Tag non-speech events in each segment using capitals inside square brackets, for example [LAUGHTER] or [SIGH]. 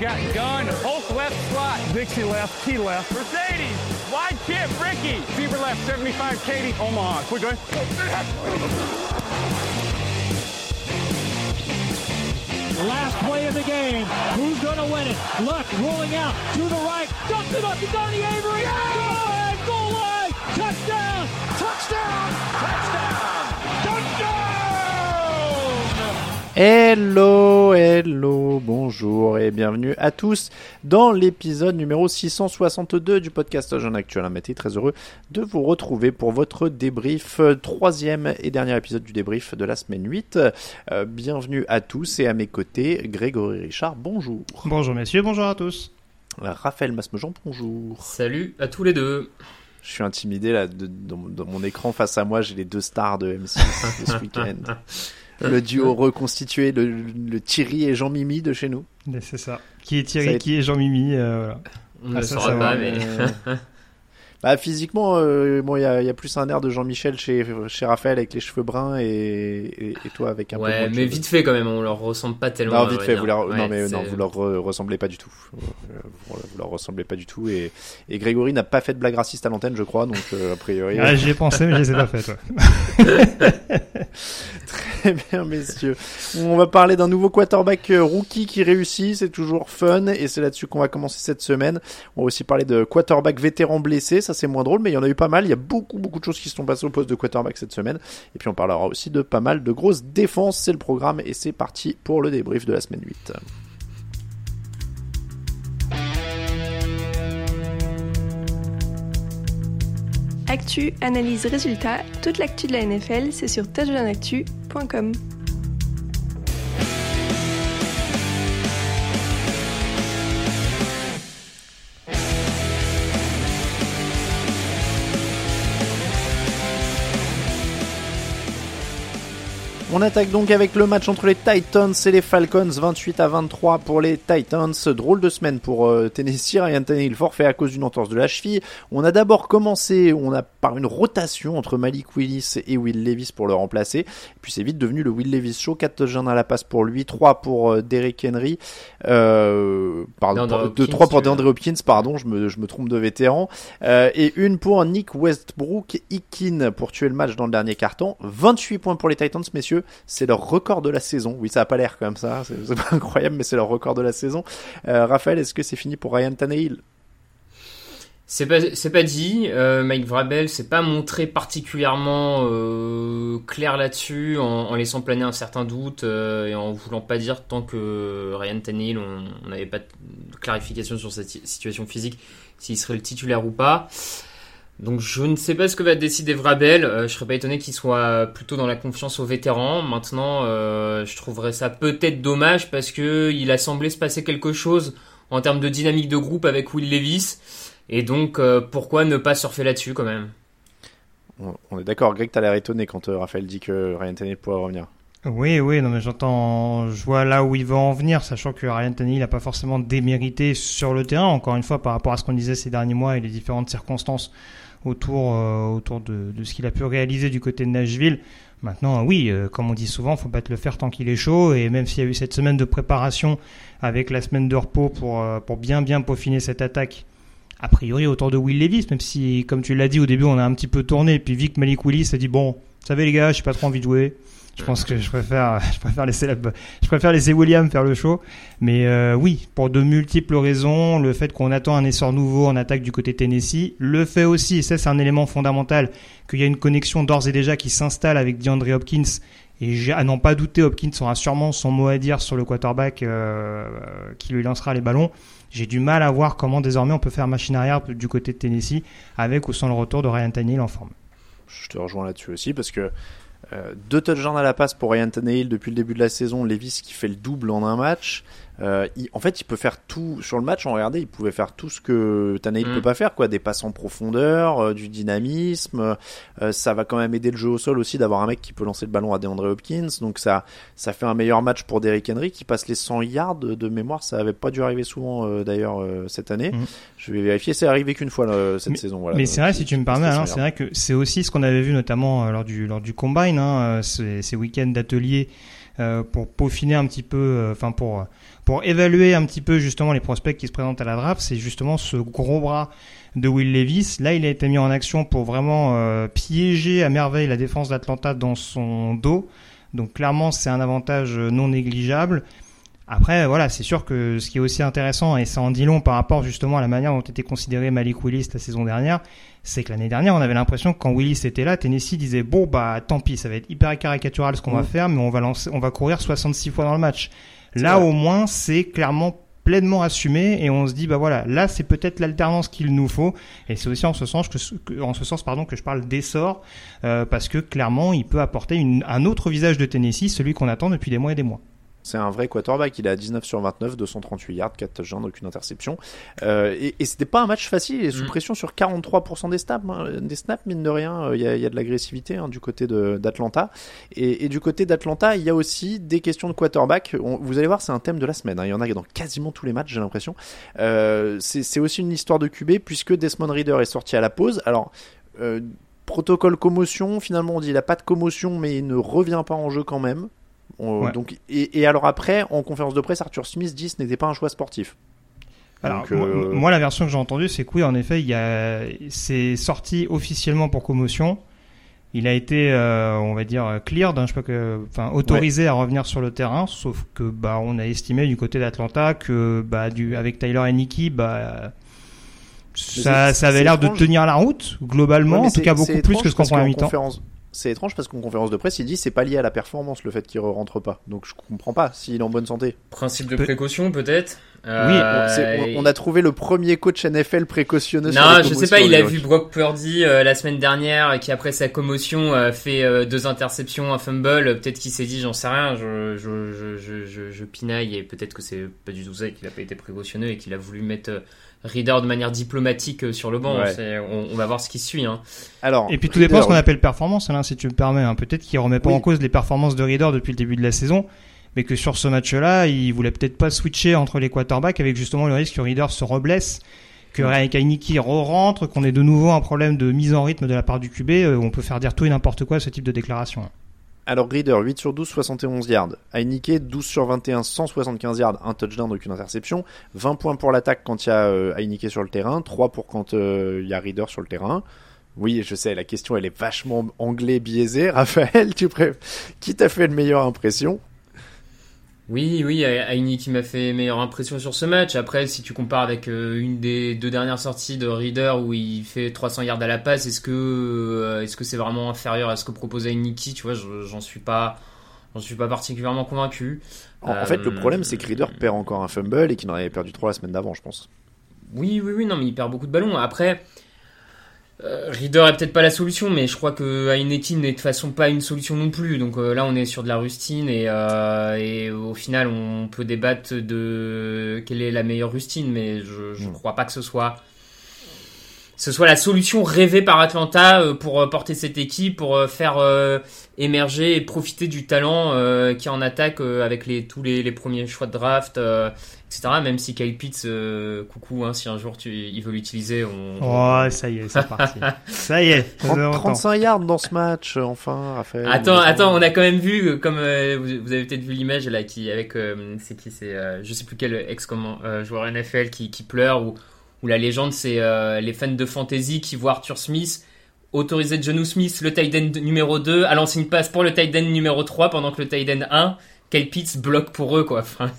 Got gun, Hulk left slot, Dixie left, T left, Mercedes, wide chip, Ricky, Fever left, 75, Katie, Omaha. Quick, going. Last play of the game. Who's going to win it? Luck rolling out to the right. Dumps it up to Donnie Avery. Goal line, goal line. Touchdown. Touchdown. Hello, hello, bonjour et bienvenue à tous dans l'épisode numéro 662 du podcast Jeune Actuel Amaté. Très heureux de vous retrouver pour votre débrief, euh, troisième et dernier épisode du débrief de la semaine 8. Euh, bienvenue à tous et à mes côtés, Grégory Richard, bonjour. Bonjour messieurs, bonjour à tous. Raphaël Masmejean, bonjour. Salut à tous les deux. Je suis intimidé là, de- dans, dans mon écran face à moi, j'ai les deux stars de M6 de [LAUGHS] ce week-end. Le duo reconstitué, le, le Thierry et Jean-Mimi de chez nous. C'est ça. Qui est Ça Thierry, être- qui est Jean-Mimi euh, voilà. On ne Ah, le ça, saura ça pas, mais. [LAUGHS] Bah, physiquement, euh, bon, il y a, il y a plus un air de Jean-Michel chez, chez Raphaël avec les cheveux bruns et, et, et toi avec un peu moins ouais, mais cheveux. vite fait quand même, on leur ressemble pas tellement. Non, vite fait, vous leur, Ouais, non, mais non, vous leur re- ressemblez pas du tout. Euh, Vous, vous leur ressemblez pas du tout. Et, et Grégory n'a pas fait de blague raciste à l'antenne, je crois, donc euh, a priori. Ah, J'y ai pensé, mais je les ai pas faites. [LAUGHS] ouais. Très bien, messieurs. On va parler d'un nouveau quarterback euh, rookie qui réussit, c'est toujours fun, et c'est là-dessus qu'on va commencer cette semaine. On va aussi parler de quarterback vétéran blessé, ça c'est moins drôle, mais il y en a eu pas mal. Il y a beaucoup, beaucoup de choses qui se sont passées au poste de quarterback cette semaine. Et puis on parlera aussi de pas mal de grosses défenses, c'est le programme, et c'est parti pour le débrief de la semaine 8. Actu, analyse, résultat, toute l'actu de la NFL, c'est sur touchdownactu.com. On attaque donc avec le match entre les Titans et les Falcons, 28 à 23 pour les Titans. Drôle de semaine pour euh, Tennessee, Ryan Tannehill forfait à cause d'une entorse de la cheville. On a d'abord commencé, on a par une rotation entre Malik Willis et Will Levis pour le remplacer. Et puis c'est vite devenu le Will Levis show, 4 touchdowns à la passe pour lui, 3 pour euh, Derrick Henry, euh, pardon, 2 Hopkins, 3 pour DeAndre Hopkins, pardon, je me, je me trompe de vétéran, euh, et une pour Nick Westbrook Ikin pour tuer le match dans le dernier carton. 28 points pour les Titans, messieurs, c'est leur record de la saison. Oui, ça a pas l'air comme ça, c'est pas incroyable, mais c'est leur record de la saison. Euh, Raphaël, est-ce que c'est fini pour Ryan Tannehill? C'est pas, dit. Euh, Mike Vrabel s'est pas montré particulièrement euh, clair là-dessus, en, laissant planer un certain doute et en voulant pas dire tant que Ryan Tannehill, on n'avait pas de clarification sur sa ti- situation physique, s'il serait le titulaire ou pas. Donc je ne sais pas ce que va décider Vrabel. Euh, je serais pas étonné qu'il soit plutôt dans la confiance aux vétérans. Maintenant, euh, je trouverais ça peut-être dommage parce que il a semblé se passer quelque chose en termes de dynamique de groupe avec Will Levis. Et donc, euh, pourquoi ne pas surfer là-dessus quand même? On- est d'accord, Greg, t'as l'air étonné quand euh, Raphaël dit que Ryan Tannehill pourrait revenir. Oui, oui, non mais j'entends, je vois là où il va en venir, sachant que Ryan Tannehill n'a pas forcément démérité sur le terrain, encore une fois par rapport à ce qu'on disait ces derniers mois et les différentes circonstances autour, euh, autour de, de ce qu'il a pu réaliser du côté de Nashville. Maintenant, oui, euh, comme on dit souvent, faut pas te le faire tant qu'il est chaud. Et même s'il y a eu cette semaine de préparation avec la semaine de repos pour, euh, pour bien bien peaufiner cette attaque, a priori autour de Will Levis, même si, comme tu l'as dit au début, on a un petit peu tourné. Puis Vic Malik Willis a dit bon, vous savez les gars, j'ai pas trop envie de jouer. Je pense que je préfère, [LAUGHS] je préfère laisser William faire le show. Mais euh, oui, pour de multiples raisons, le fait qu'on attend un essor nouveau en attaque du côté Tennessee, le fait aussi, et ça c'est un élément fondamental, qu'il y a une connexion d'ores et déjà qui s'installe avec DeAndre Hopkins. Et à n'en pas douter, Hopkins aura sûrement son mot à dire sur le quarterback euh, qui lui lancera les ballons. J'ai du mal à voir comment désormais on peut faire machine arrière du côté Tennessee avec ou sans le retour de Ryan Tannehill en forme. Je te rejoins là-dessus aussi parce que euh, deux touchdowns à la passe pour Ryan Tannehill depuis le début de la saison. Levis qui fait le double en un match. Euh, il, en fait, il peut faire tout sur le match. On regardait, il pouvait faire tout ce que Tannehill Mm. peut pas faire, quoi. Des passes en profondeur, euh, du dynamisme. Euh, ça va quand même aider le jeu au sol aussi d'avoir un mec qui peut lancer le ballon à DeAndre Hopkins. Donc ça, ça fait un meilleur match pour Derrick Henry qui passe les 100 yards de mémoire. Ça avait pas dû arriver souvent euh, d'ailleurs euh, cette année. Mm. Je vais vérifier. C'est arrivé qu'une fois là, cette Mais- saison. Voilà. Mais c'est vrai, si tu me permets, C'était Alain, 100 c'est vrai que c'est aussi ce qu'on avait vu notamment lors du lors du combine, hein, ces, ces week-ends d'atelier euh, pour peaufiner un petit peu, enfin pour pour évaluer un petit peu justement les prospects qui se présentent à la draft. C'est justement ce gros bras de Will Levis. Là, il a été mis en action pour vraiment euh, piéger à merveille la défense d'Atlanta dans son dos. Donc clairement, c'est un avantage euh, non négligeable. Après, voilà, c'est sûr que ce qui est aussi intéressant, et ça en dit long par rapport justement à la manière dont était considéré Malik Willis la saison dernière, c'est que l'année dernière, on avait l'impression que quand Willis était là, Tennessee disait bon bah tant pis, ça va être hyper caricatural ce qu'on va Mm. faire, mais on va lancer, on va courir 66 fois dans le match. Là, vrai. au moins, c'est clairement pleinement assumé et on se dit bah voilà là c'est peut-être l'alternance qu'il nous faut et c'est aussi en ce sens que, que- en ce sens pardon que je parle d'essor euh, parce que clairement il peut apporter une- un autre visage de Tennessee celui qu'on attend depuis des mois et des mois C'est un vrai quarterback. Il est à 19 sur 29, 238 yards, 4 touchdowns, aucune interception. Euh, et et c'était pas un match facile. Il est sous Mm. pression sur 43% des snaps, hein, des snaps mine de rien. Euh, Il y a, y a de l'agressivité hein, du côté d'Atlanta. Et, et du côté d'Atlanta, il y a aussi des questions de quarterback. On- vous allez voir, c'est un thème de la semaine. hein. Il y en a dans quasiment tous les matchs, j'ai l'impression. Euh, c'est aussi une histoire de QB puisque Desmond Reader est sorti à la pause. Alors. Protocole commotion, finalement on dit il a pas de commotion mais il ne revient pas en jeu quand même. On- Ouais. donc, et, et alors après, en conférence de presse, Arthur Smith dit ce n'était pas un choix sportif. Alors, Donc, moi, euh, moi, la version que j'ai entendue, c'est que oui, en effet, il a, c'est sorti officiellement pour commotion. Il a été, euh, on va dire, cleared, hein, je sais pas que, enfin, autorisé à revenir sur le terrain, sauf que, bah, on a estimé du côté d'Atlanta que, bah, du, avec Tyler Henneke, bah, ça, avait l'air de tenir la route, globalement, Ouais, en tout cas beaucoup plus que ce qu'on prend à mi-temps. conférence- C'est étrange parce qu'en conférence de presse, il dit c'est pas lié à la performance le fait qu'il ne rentre pas. Donc je comprends pas s'il est en bonne santé. Principe de précaution peut-être. Oui, Euh, on, c'est- on- on a trouvé le premier coach NFL précautionneux. sur Non, les je sais pas, il a vu Brock Purdy euh, la semaine dernière, qui après sa commotion euh, fait euh, deux interceptions, un fumble. Peut-être qu'il s'est dit, j'en sais rien, je, je, je, je, je, je pinaille et peut-être que c'est pas du tout ça et qu'il a pas été précautionneux et qu'il a voulu mettre euh, Reader de manière diplomatique euh, sur le banc. Ouais. On, on va voir ce qui suit. Hein. Alors, Et puis tout dépend de ce qu'on appelle performance, Alain, si tu me permets. hein. Peut-être qu'il remet pas Oui. en cause les performances de Reader depuis le début de la saison, mais que sur ce match-là, il voulait peut-être pas switcher entre les quarterbacks avec justement le risque que Reader se reblesse, que Ryan Heineke re-rentre, qu'on ait de nouveau un problème de mise en rythme de la part du QB. euh, on peut faire dire tout et n'importe quoi à ce type de déclaration. Alors Reader 8 sur 12, 71 yards. Heineke 12 sur 21, 175 yards, un touchdown, aucune interception. 20 points pour l'attaque quand il y a euh, Heineke sur le terrain, 3 pour quand euh, il y a Reader sur le terrain. Oui, je sais, la question elle est vachement anglais biaisée. [LAUGHS] Raphaël, tu pré... qui t'a fait une meilleure impression? Oui, oui, Aini qui m'a fait meilleure impression sur ce match. Après, si tu compares avec euh, une des deux dernières sorties de Reader où il fait 300 yards à la passe, est-ce que euh, est-ce que c'est vraiment inférieur à ce que propose Niki Tu vois, je- j'en suis pas, j'en suis pas particulièrement convaincu. En, en Euh, fait, le problème c'est que Reader perd encore un fumble et qu'il en avait perdu 3 la semaine d'avant, je pense. Oui, oui, oui, non, mais il perd beaucoup de ballons. Après, euh, Reader est peut-être pas la solution, mais je crois que Heineken n'est de toute façon pas une solution non plus. Donc euh, là, on est sur de la rustine et, euh, et au final, on peut débattre de quelle est la meilleure rustine, mais je, je crois pas que ce soit ce soit la solution rêvée par Atlanta euh, pour euh, porter cette équipe, pour euh, faire émerger et profiter du talent qui est en attaque avec les, tous les, les, premiers choix de draft, etc. Même si Kyle Pitts, coucou, hein, si un jour tu, il veut l'utiliser, on... Oh, ça y est, c'est parti. [LAUGHS] ça y est. 35 yards dans ce match, enfin, Raphaël. Attends, attends, on a quand même vu, comme vous, avez peut-être vu l'image là, qui avec, c'est qui, c'est, je sais plus quel ex comment joueur NFL qui, qui pleure ou où la légende, c'est euh, les fans de fantasy qui voient Arthur Smith autoriser Jonu Smith, le tight end numéro 2, à lancer une passe pour le tight end numéro 3 pendant que le tight end 1, Kyle Pitts bloque pour eux, quoi. [LAUGHS] Enfin,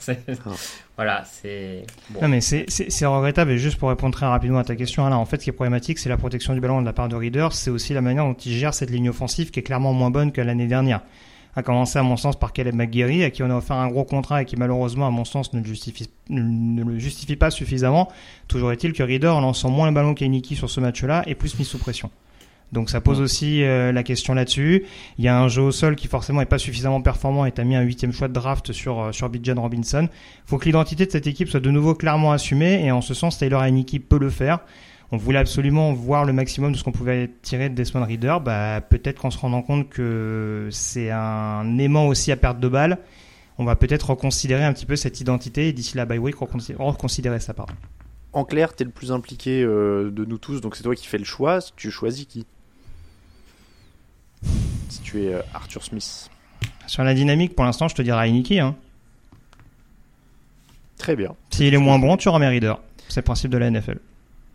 ah. Voilà, c'est. Non, mais c'est regrettable. Et juste pour répondre très rapidement à ta question, là, en fait, ce qui est problématique, c'est la protection du ballon de la part de Reader. C'est aussi la manière dont il gère cette ligne offensive qui est clairement moins bonne que l'année dernière a commencé à mon sens par Caleb McGarry, à qui on a offert un gros contrat et qui malheureusement à mon sens ne le justifie, ne le justifie pas suffisamment. Toujours est-il que Reader, en lançant moins le ballon qu'Ainiki sur ce match-là, est plus mis sous pression. Donc ça pose aussi euh, la question là-dessus. Il y a un jeu au sol qui forcément est pas suffisamment performant et as mis un huitième choix de draft sur euh, sur Bijan Robinson. Faut que l'identité de cette équipe soit de nouveau clairement assumée et en ce sens Taylor Heineke peut le faire on voulait absolument voir le maximum de ce qu'on pouvait tirer de Desmond Reader. Bah, peut-être qu'en se rendant compte que c'est un aimant aussi à perte de balles, on va peut-être reconsidérer un petit peu cette identité et d'ici la bye week reconsidérer ça. part. En clair, tu es le plus impliqué euh, de nous tous, donc c'est toi qui fais le choix. Tu choisis qui? Si tu es euh, Arthur Smith. Sur la dynamique, pour l'instant, je te dirais Heineke. Hein. Très bien. S'il est moins bon, tu remets Reader. C'est le principe de la NFL.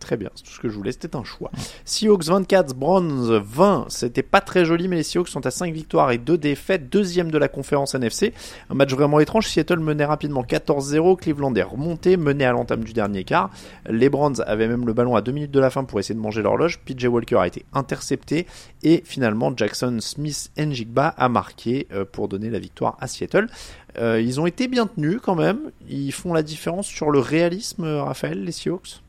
Très bien, c'est tout ce que je voulais, c'était un choix. Seahawks 24, Bronze 20, c'était pas très joli, mais les Seahawks sont à 5 victoires et 2 défaites, deuxième de la conférence NFC. Un match vraiment étrange, Seattle menait rapidement 14-0, Cleveland est remonté, menait à l'entame du dernier quart. Les Browns avaient même le ballon à 2 minutes de la fin pour essayer de manger l'horloge, PJ Walker a été intercepté, et finalement Jackson Smith Njigba a marqué euh, pour donner la victoire à Seattle. Euh, ils ont été bien tenus quand même, ils font la différence sur le réalisme, Raphaël, les Seahawks?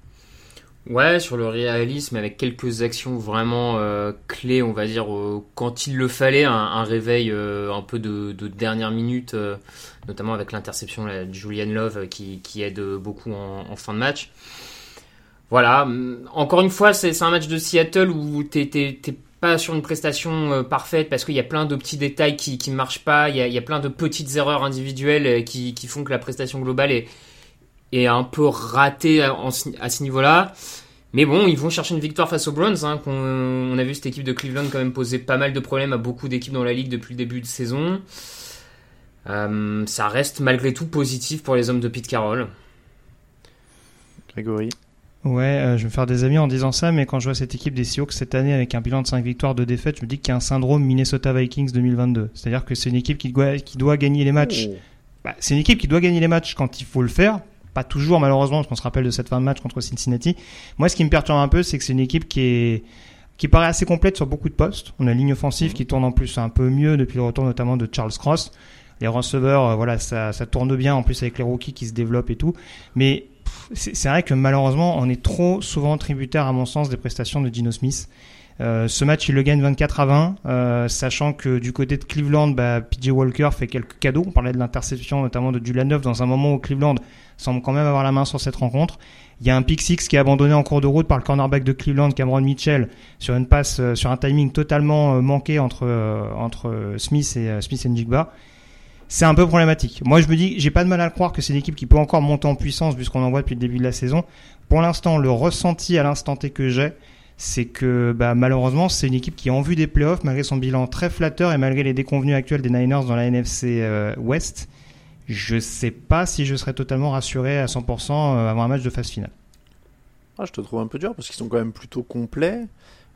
Ouais, sur le réalisme, avec quelques actions vraiment euh, clés, on va dire, euh, quand il le fallait, un, réveil euh, un peu de, dernière minute, notamment avec l'interception de Julian Love qui, aide beaucoup en, fin de match. Voilà, encore une fois, c'est un match de Seattle où t'es pas sur une prestation parfaite parce qu'il y a plein de petits détails qui ne marchent pas, il y, a, plein de petites erreurs individuelles qui, font que la prestation globale est, est un peu ratée à ce niveau-là. Mais bon, ils vont chercher une victoire face aux Browns. Hein, on, a vu cette équipe de Cleveland quand même poser pas mal de problèmes à beaucoup d'équipes dans la ligue depuis le début de saison. Euh, ça reste malgré tout positif pour les hommes de Pete Carroll. Grégory Ouais, euh, je vais me faire des amis en disant ça, mais quand je vois cette équipe des Seahawks cette année avec un bilan de 5 victoires, de défaites, je me dis qu'il y a un syndrome Minnesota Vikings 2022. C'est-à-dire que c'est une équipe qui doit, qui doit gagner les matchs. Oh. Bah, c'est une équipe qui doit gagner les matchs quand il faut le faire, pas toujours malheureusement, parce qu'on se rappelle de cette fin de match contre Cincinnati. Moi, ce qui me perturbe un peu, c'est que c'est une équipe qui est qui paraît assez complète sur beaucoup de postes. On a une ligne offensive qui tourne en plus un peu mieux depuis le retour notamment de Charles Cross. Les receveurs, euh, voilà, ça, ça tourne bien en plus avec les rookies qui se développent et tout. Mais c'est vrai que malheureusement, on est trop souvent tributaire, à mon sens, des prestations de Dino Smith. Euh, ce match, il le gagne 24 à 20, euh, sachant que du côté de Cleveland, bah, PJ Walker fait quelques cadeaux. On parlait de l'interception notamment de Dulanov dans un moment où Cleveland semble quand même avoir la main sur cette rencontre. Il y a un pick six qui est abandonné en cours de route par le cornerback de Cleveland, Cameron Mitchell, sur une passe, euh, sur un timing totalement manqué entre entre Smith et Smith et Njigba. C'est un peu problématique. Moi, je me dis, j'ai pas de mal à croire que c'est une équipe qui peut encore monter en puissance puisqu'on en voit depuis le début de la saison. Pour l'instant, le ressenti à l'instant T que j'ai, c'est que bah, malheureusement, c'est une équipe qui, en vue des playoffs, malgré son bilan très flatteur et malgré les déconvenus actuels des Niners dans la NFC West, je sais pas si je serais totalement rassuré à 100% euh, avant un match de phase finale. Ah, je te trouve un peu dur parce qu'ils sont quand même plutôt complets.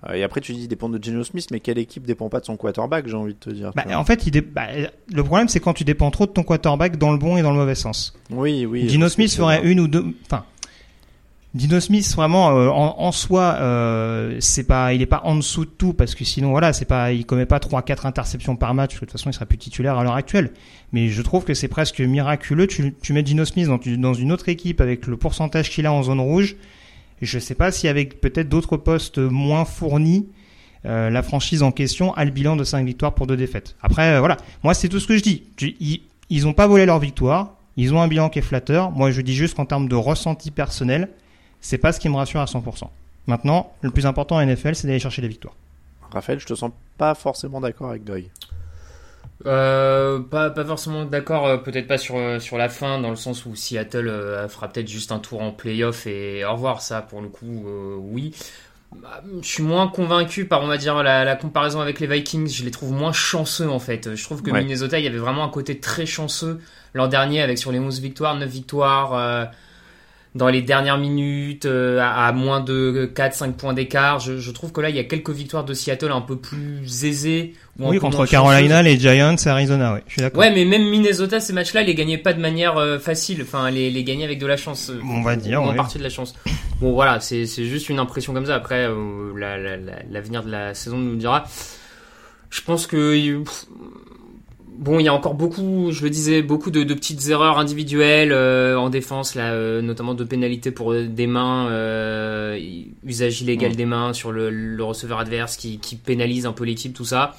Euh, et après, tu dis, ils dépendent de Geno Smith, mais quelle équipe dépend pas de son quarterback, j'ai envie de te dire. Bah, en fait, il bah, le problème, c'est quand tu dépends trop de ton quarterback dans le bon et dans le mauvais sens. Oui, oui. Geno Smith ferait une ou deux. Enfin, Dino Smith vraiment euh, en, soi euh, c'est pas il est pas en dessous de tout parce que sinon voilà c'est pas il commet pas trois quatre interceptions par match de toute façon il serait plus titulaire à l'heure actuelle. Mais je trouve que c'est presque miraculeux. Tu, tu mets Dino Smith dans, dans une autre équipe avec le pourcentage qu'il a en zone rouge. Je sais pas si avec peut-être d'autres postes moins fournis euh, la franchise en question a le bilan de 5 victoires pour deux défaites. Après voilà. Moi c'est tout ce que je dis. Ils, ils ont pas volé leur victoire. Ils ont un bilan qui est flatteur. Moi je dis juste qu'en termes de ressenti personnel c'est pas ce qui me rassure à 100%. Maintenant, le plus important en NFL, c'est d'aller chercher des victoires. Raphaël, je te sens pas forcément d'accord avec Greg. Euh, pas, pas forcément d'accord, euh, peut-être pas sur, euh, sur la fin, dans le sens où Seattle euh, fera peut-être juste un tour en playoff et au revoir, ça pour le coup, euh, oui. Bah, Je suis moins convaincu par, on va dire, la, la comparaison avec les Vikings. Je les trouve moins chanceux en fait. Je trouve que Ouais. Minnesota, il y avait vraiment un côté très chanceux l'an dernier avec sur les 11 victoires, 9 victoires. Dans les dernières minutes, euh, à, à moins de 4-5 points d'écart. Je, je trouve que là, il y a quelques victoires de Seattle un peu plus aisées. ou Oui, contre Carolina, les Giants et Arizona, oui. Je suis d'accord. Ouais, mais même Minnesota, ces matchs-là, les gagnait pas de manière euh, facile. Enfin, les, les gagnait avec de la chance. euh, On va dire, En ouais. partie de la chance. Bon, voilà, c'est c'est juste une impression comme ça. Après, euh, la- la- la- l'avenir de la saison nous dira. Je pense que pff, bon, il y a encore beaucoup, je le disais, beaucoup de, de petites erreurs individuelles euh, en défense, là, euh, notamment de pénalités pour euh, des mains, euh, usage illégal des mains sur le, le receveur adverse qui, qui pénalise un peu l'équipe, tout ça.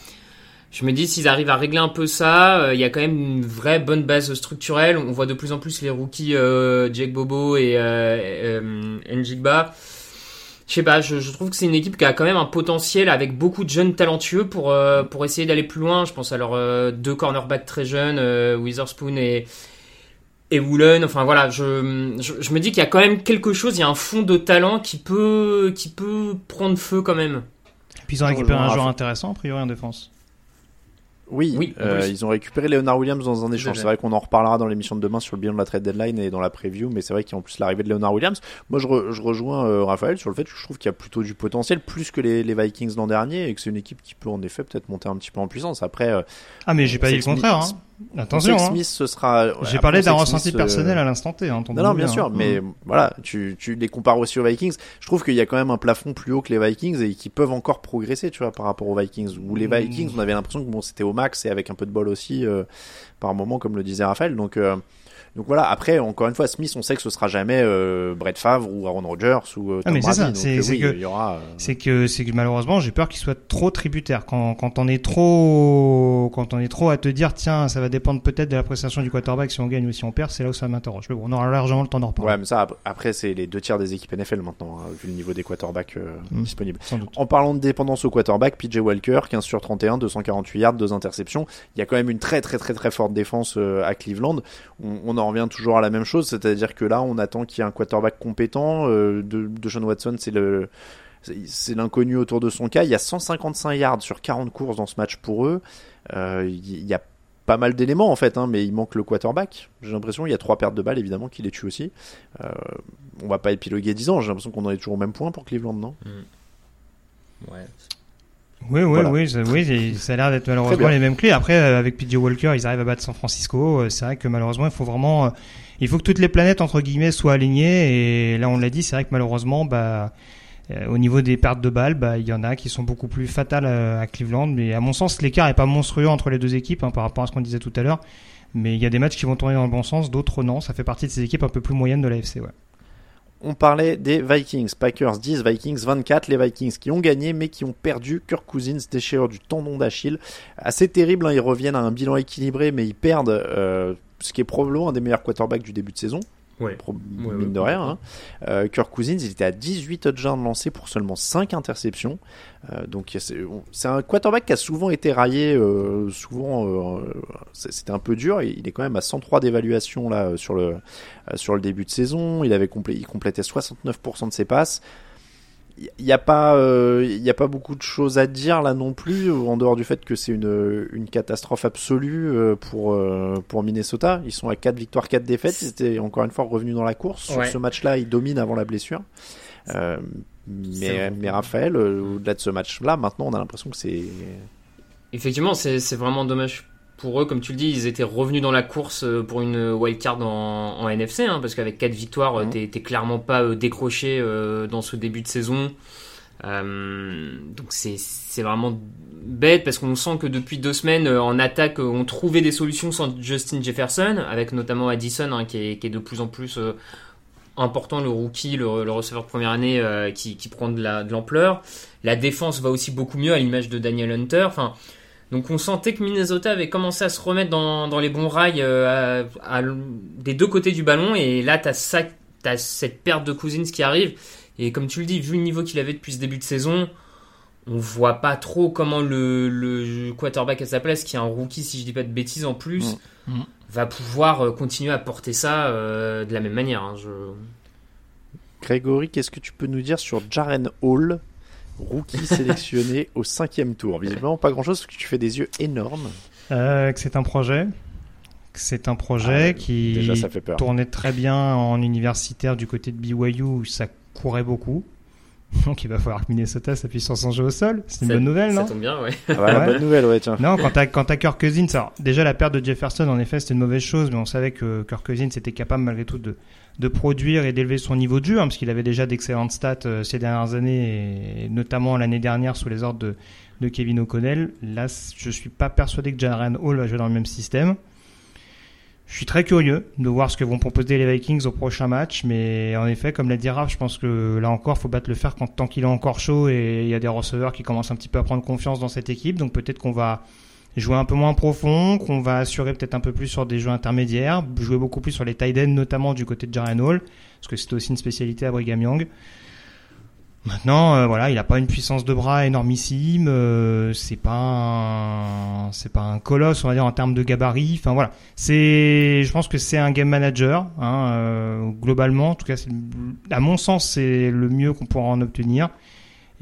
Je me dis s'ils arrivent à régler un peu ça, euh, il y a quand même une vraie bonne base structurelle. On voit de plus en plus les rookies euh, Jake Bobo et euh, Njigba. Je sais pas, je, je trouve que c'est une équipe qui a quand même un potentiel avec beaucoup de jeunes talentueux pour euh, pour essayer d'aller plus loin. Je pense à leurs euh, deux cornerbacks très jeunes, euh, Witherspoon et et Woolen. Enfin voilà, je, je je me dis qu'il y a quand même quelque chose, il y a un fond de talent qui peut qui peut prendre feu quand même. Puis ils ont récupéré un joueur intéressant, a priori, en défense. Oui, Oui, euh, ils ont récupéré Leonard Williams dans un échange. C'est vrai qu'on en reparlera dans l'émission de demain sur le bilan de la trade deadline et dans la preview, mais c'est vrai qu'il y a en plus l'arrivée de Leonard Williams. Moi, je, re- je rejoins euh, Raphaël sur le fait que je trouve qu'il y a plutôt du potentiel, plus que les, les Vikings l'an dernier, et que c'est une équipe qui peut en effet peut-être monter un petit peu en puissance. Après, euh, Ah, mais j'ai pas dit le contraire, hein. On Attention, hein. Smith, ce sera. J'ai parlé d'un ressenti Smith, euh, personnel à l'instant T. Hein, Non, non, bien sûr, hein. mais voilà, tu, tu les compares aussi aux Vikings. Je trouve qu'il y a quand même un plafond plus haut que les Vikings et qui peuvent encore progresser, tu vois, par rapport aux Vikings. Ou les Mm. Vikings, on avait l'impression que bon, c'était au max et avec un peu de bol aussi, euh, par moment, comme le disait Raphaël. Donc, euh, donc voilà. Après, encore une fois, Smith, on sait que ce sera jamais euh, Brett Favre ou Aaron Rodgers ou euh, Ah, Tom mais c'est ça, c'est- euh, oui, que- y aura. euh, C'est que, malheureusement, j'ai peur qu'il soit trop tributaire. Quand, quand on est trop, quand on est trop à te dire, tiens, ça va dépendre peut-être de la prestation du quarterback si on gagne ou si on perd, c'est là où ça m'interroge. Mais bon, on aura largement le temps d'en reparler. Ouais, mais ça, ap- après, c'est les deux tiers des équipes NFL maintenant, hein, vu le niveau des quarterbacks euh, Mm. disponibles. Sans doute. En parlant de dépendance au quarterback, PJ Walker, 15 sur 31, 248 yards, 2 interceptions. Il y a quand même une très très très très forte défense euh, à Cleveland. On, on en revient toujours à la même chose, c'est-à-dire que là, on attend qu'il y ait un quarterback compétent. Euh, de, de Sean Watson, c'est l'inconnu autour de son cas. Il y a 155 yards sur 40 courses dans ce match pour eux. Euh, il y a pas mal d'éléments en fait, hein, mais il manque le quarterback. J'ai l'impression il y a trois pertes de balles évidemment qui les tuent aussi. Euh, on va pas épiloguer 10 ans. J'ai l'impression qu'on en est toujours au même point pour Cleveland, non? Ouais. Oui, oui, Voilà. oui, ça, oui, ça a l'air d'être malheureusement les mêmes clés. Après, euh, avec PJ Walker, ils arrivent à battre San Francisco. Euh, C'est vrai que malheureusement, il faut vraiment, euh, il faut que toutes les planètes entre guillemets soient alignées. Et là, on l'a dit, c'est vrai que malheureusement, bah, au niveau des pertes de balles, bah, il y en a qui sont beaucoup plus fatales à Cleveland. Mais à mon sens, l'écart est pas monstrueux entre les deux équipes hein, par rapport à ce qu'on disait tout à l'heure. Mais il y a des matchs qui vont tourner dans le bon sens, d'autres non. Ça fait partie de ces équipes un peu plus moyennes de la FC. Ouais. On parlait des Vikings. Packers 10, Vikings 24. Les Vikings qui ont gagné mais qui ont perdu. Kirk Cousins, déchirure du tendon d'Achille. Assez terrible, hein, ils reviennent à un bilan équilibré mais ils perdent euh, ce qui est probablement un des meilleurs quarterbacks du début de saison. Ouais. Pro- Ouais, mine de rien. Hein. Euh, Kirk Cousins, il était à 18 touchdowns lancés pour seulement 5 interceptions. Euh, donc c'est un quarterback qui a souvent été raillé, euh, souvent euh, c'était un peu dur. Il est quand même à 103 d'évaluation là sur le sur le début de saison. Il avait complé- il complétait 69% de ses passes. Il n'y a pas euh, il y a pas beaucoup de choses à dire là non plus en dehors du fait que c'est une une catastrophe absolue euh, pour euh, pour Minnesota. Ils sont à 4 victoires, 4 défaites. Ils étaient encore une fois revenus dans la course. Sur ce match-là, ils dominent avant la blessure. Euh, mais, mais Raphaël, euh, au-delà de ce match-là, maintenant on a l'impression que c'est Effectivement, c'est vraiment dommage pour eux. Comme tu le dis, ils étaient revenus dans la course euh, pour une wildcard en, en NFC, hein, parce qu'avec 4 victoires, Mhm. t'es clairement pas euh, décroché euh, dans ce début de saison. Euh, donc c'est vraiment bête parce qu'on sent que depuis deux semaines en attaque on trouvait des solutions sans Justin Jefferson avec notamment Addison hein, qui, est, qui est de plus en plus euh, important le rookie le, le receveur de première année qui, qui prend de la- de l'ampleur la défense va aussi beaucoup mieux à l'image de Daniel Hunter enfin donc on sentait que Minnesota avait commencé à se remettre dans, dans les bons rails euh, à- à l- des deux côtés du ballon et là t'as ça t'as cette perte de Cousins qui arrive Et comme tu le dis, vu le niveau qu'il avait depuis ce début de saison, on voit pas trop comment le, le quarterback à sa place, qui est un rookie, si je dis pas de bêtises en plus, Mm. va pouvoir euh, continuer à porter ça euh, de la même manière. hein. Je... Grégory, qu'est-ce que tu peux nous dire sur Jaren Hall, rookie [LAUGHS] sélectionné au cinquième tour Visiblement pas grand-chose parce que tu fais des yeux énormes. Euh, que c'est un projet. Que c'est un projet Ah, qui déjà, ça fait peur. tournait très bien en universitaire du côté de BYU où ça courait beaucoup. [LAUGHS] Donc il va falloir que Minnesota s'appuie sur son jeu au sol. C'est une Ça- bonne nouvelle, Ça non tombe bien, ouais. Ah ouais, Ouais. bonne nouvelle, ouais, tiens. Non, quand t'as quand t'as Kirk Cousins, alors déjà la perte de Jefferson, en effet, c'était une mauvaise chose, mais on savait que Kirk Cousins était capable malgré tout de de produire et d'élever son niveau de jeu, hein, parce qu'il avait déjà d'excellentes stats euh, ces dernières années, et notamment l'année dernière sous les ordres de, Kevin O'Connell. Là, je suis pas persuadé que Jaren Hall va jouer dans le même système. Je suis très curieux de voir ce que vont proposer les Vikings au prochain match, mais en effet, comme l'a dit Raph, je pense que là encore, faut battre le fer tant qu'il est encore chaud et il y a des receveurs qui commencent un petit peu à prendre confiance dans cette équipe, donc peut-être qu'on va jouer un peu moins profond, qu'on va assurer peut-être un peu plus sur des jeux intermédiaires, jouer beaucoup plus sur les tight ends, notamment du côté de Jaren Hall, parce que c'est aussi une spécialité à Brigham Young. Maintenant, euh, voilà, il a pas une puissance de bras énormissime, euh, c'est pas c'est pas un colosse, on va dire en termes de gabarit. Enfin voilà, c'est, je pense que c'est un game manager, hein, euh, globalement. En tout cas, à mon sens, c'est le mieux qu'on pourra en obtenir.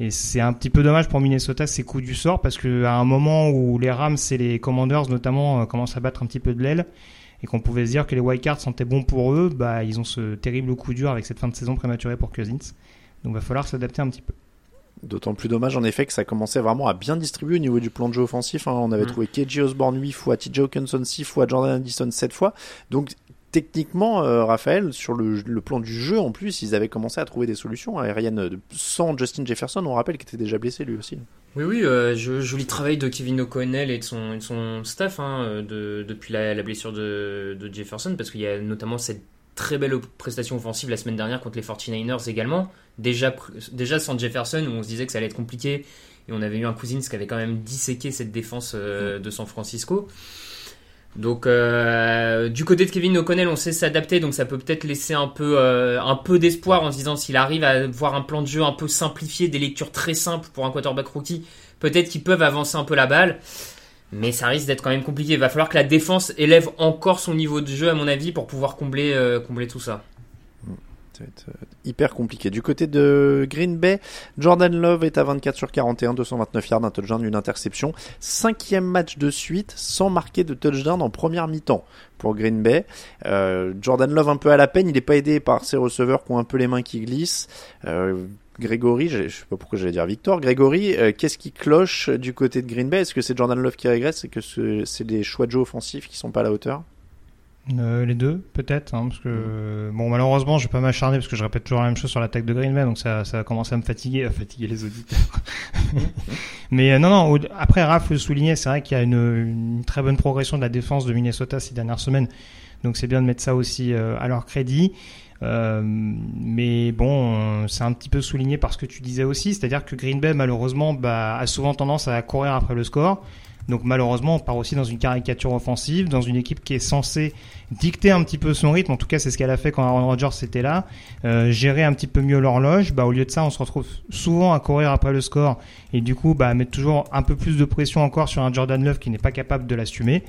Et c'est un petit peu dommage pour Minnesota ces coups du sort parce que à un moment où les Rams et les Commanders notamment euh, commencent à battre un petit peu de l'aile et qu'on pouvait se dire que les Wildcards sentaient bons pour eux, bah ils ont ce terrible coup dur avec cette fin de saison prématurée pour Cousins. Donc va falloir s'adapter un petit peu. D'autant plus dommage en effet que ça commençait vraiment à bien distribuer au niveau du plan de jeu offensif. hein. On avait Mm. trouvé KJ Osborne 8 fois, TJ Hawkinson 6 fois, Jordan Addison 7 fois. Donc techniquement, euh, Raphaël, sur le, le plan du jeu en plus, ils avaient commencé à trouver des solutions aériennes euh, sans Justin Jefferson, on rappelle qu'il était déjà blessé lui aussi. Oui, oui, euh, je- joli travail de Kevin O'Connell et de son, et de son staff hein, euh, de, depuis la, la blessure de, de Jefferson, parce qu'il y a notamment cette très belle prestation offensive la semaine dernière contre les 49ers également. Déjà, déjà sans Jefferson, où on se disait que ça allait être compliqué, et on avait eu un Cousins qui avait quand même disséqué cette défense euh, de San Francisco. Donc euh, du côté de Kevin O'Connell, on sait s'adapter, donc ça peut peut-être laisser un peu euh, un peu d'espoir en se disant s'il arrive à voir un plan de jeu un peu simplifié, des lectures très simples pour un quarterback rookie, peut-être qu'ils peuvent avancer un peu la balle, mais ça risque d'être quand même compliqué. Il va falloir que la défense élève encore son niveau de jeu à mon avis pour pouvoir combler euh, combler tout ça. Euh, hyper compliqué. Du côté de Green Bay, Jordan Love est à 24 sur 41, 229 yards, un touchdown, une interception. Cinquième match de suite sans marquer de touchdown en première mi-temps pour Green Bay. Euh, Jordan Love un peu à la peine, il n'est pas aidé par ses receveurs qui ont un peu les mains qui glissent. Euh, Grégory, je sais pas pourquoi j'allais dire Victor. Grégory, euh, qu'est-ce qui cloche du côté de Green Bay? Est-ce que c'est Jordan Love qui régresse? C'est que ce- c'est des choix de jeu offensifs qui sont pas à la hauteur? Euh, les deux, peut-être, hein, parce que euh, bon, malheureusement, je vais pas m'acharner parce que je répète toujours la même chose sur l'attaque de Green Bay, donc ça, ça va commencer à me fatiguer, [LAUGHS] à fatiguer les auditeurs. [LAUGHS] Mais euh, non, non. après, Raph le soulignait, c'est vrai qu'il y a une, une très bonne progression de la défense de Minnesota ces dernières semaines, donc c'est bien de mettre ça aussi euh, à leur crédit. Euh, mais bon, c'est un petit peu souligné par ce que tu disais aussi, c'est-à-dire que Green Bay, malheureusement, bah, a souvent tendance à courir après le score. Donc malheureusement, on part aussi dans une caricature offensive, dans une équipe qui est censée dicter un petit peu son rythme. En tout cas, c'est ce qu'elle a fait quand Aaron Rodgers était là. Euh, gérer un petit peu mieux l'horloge. Bah, au lieu de ça, on se retrouve souvent à courir après le score et du coup, bah, mettre toujours un peu plus de pression encore sur un Jordan Love qui n'est pas capable de l'assumer.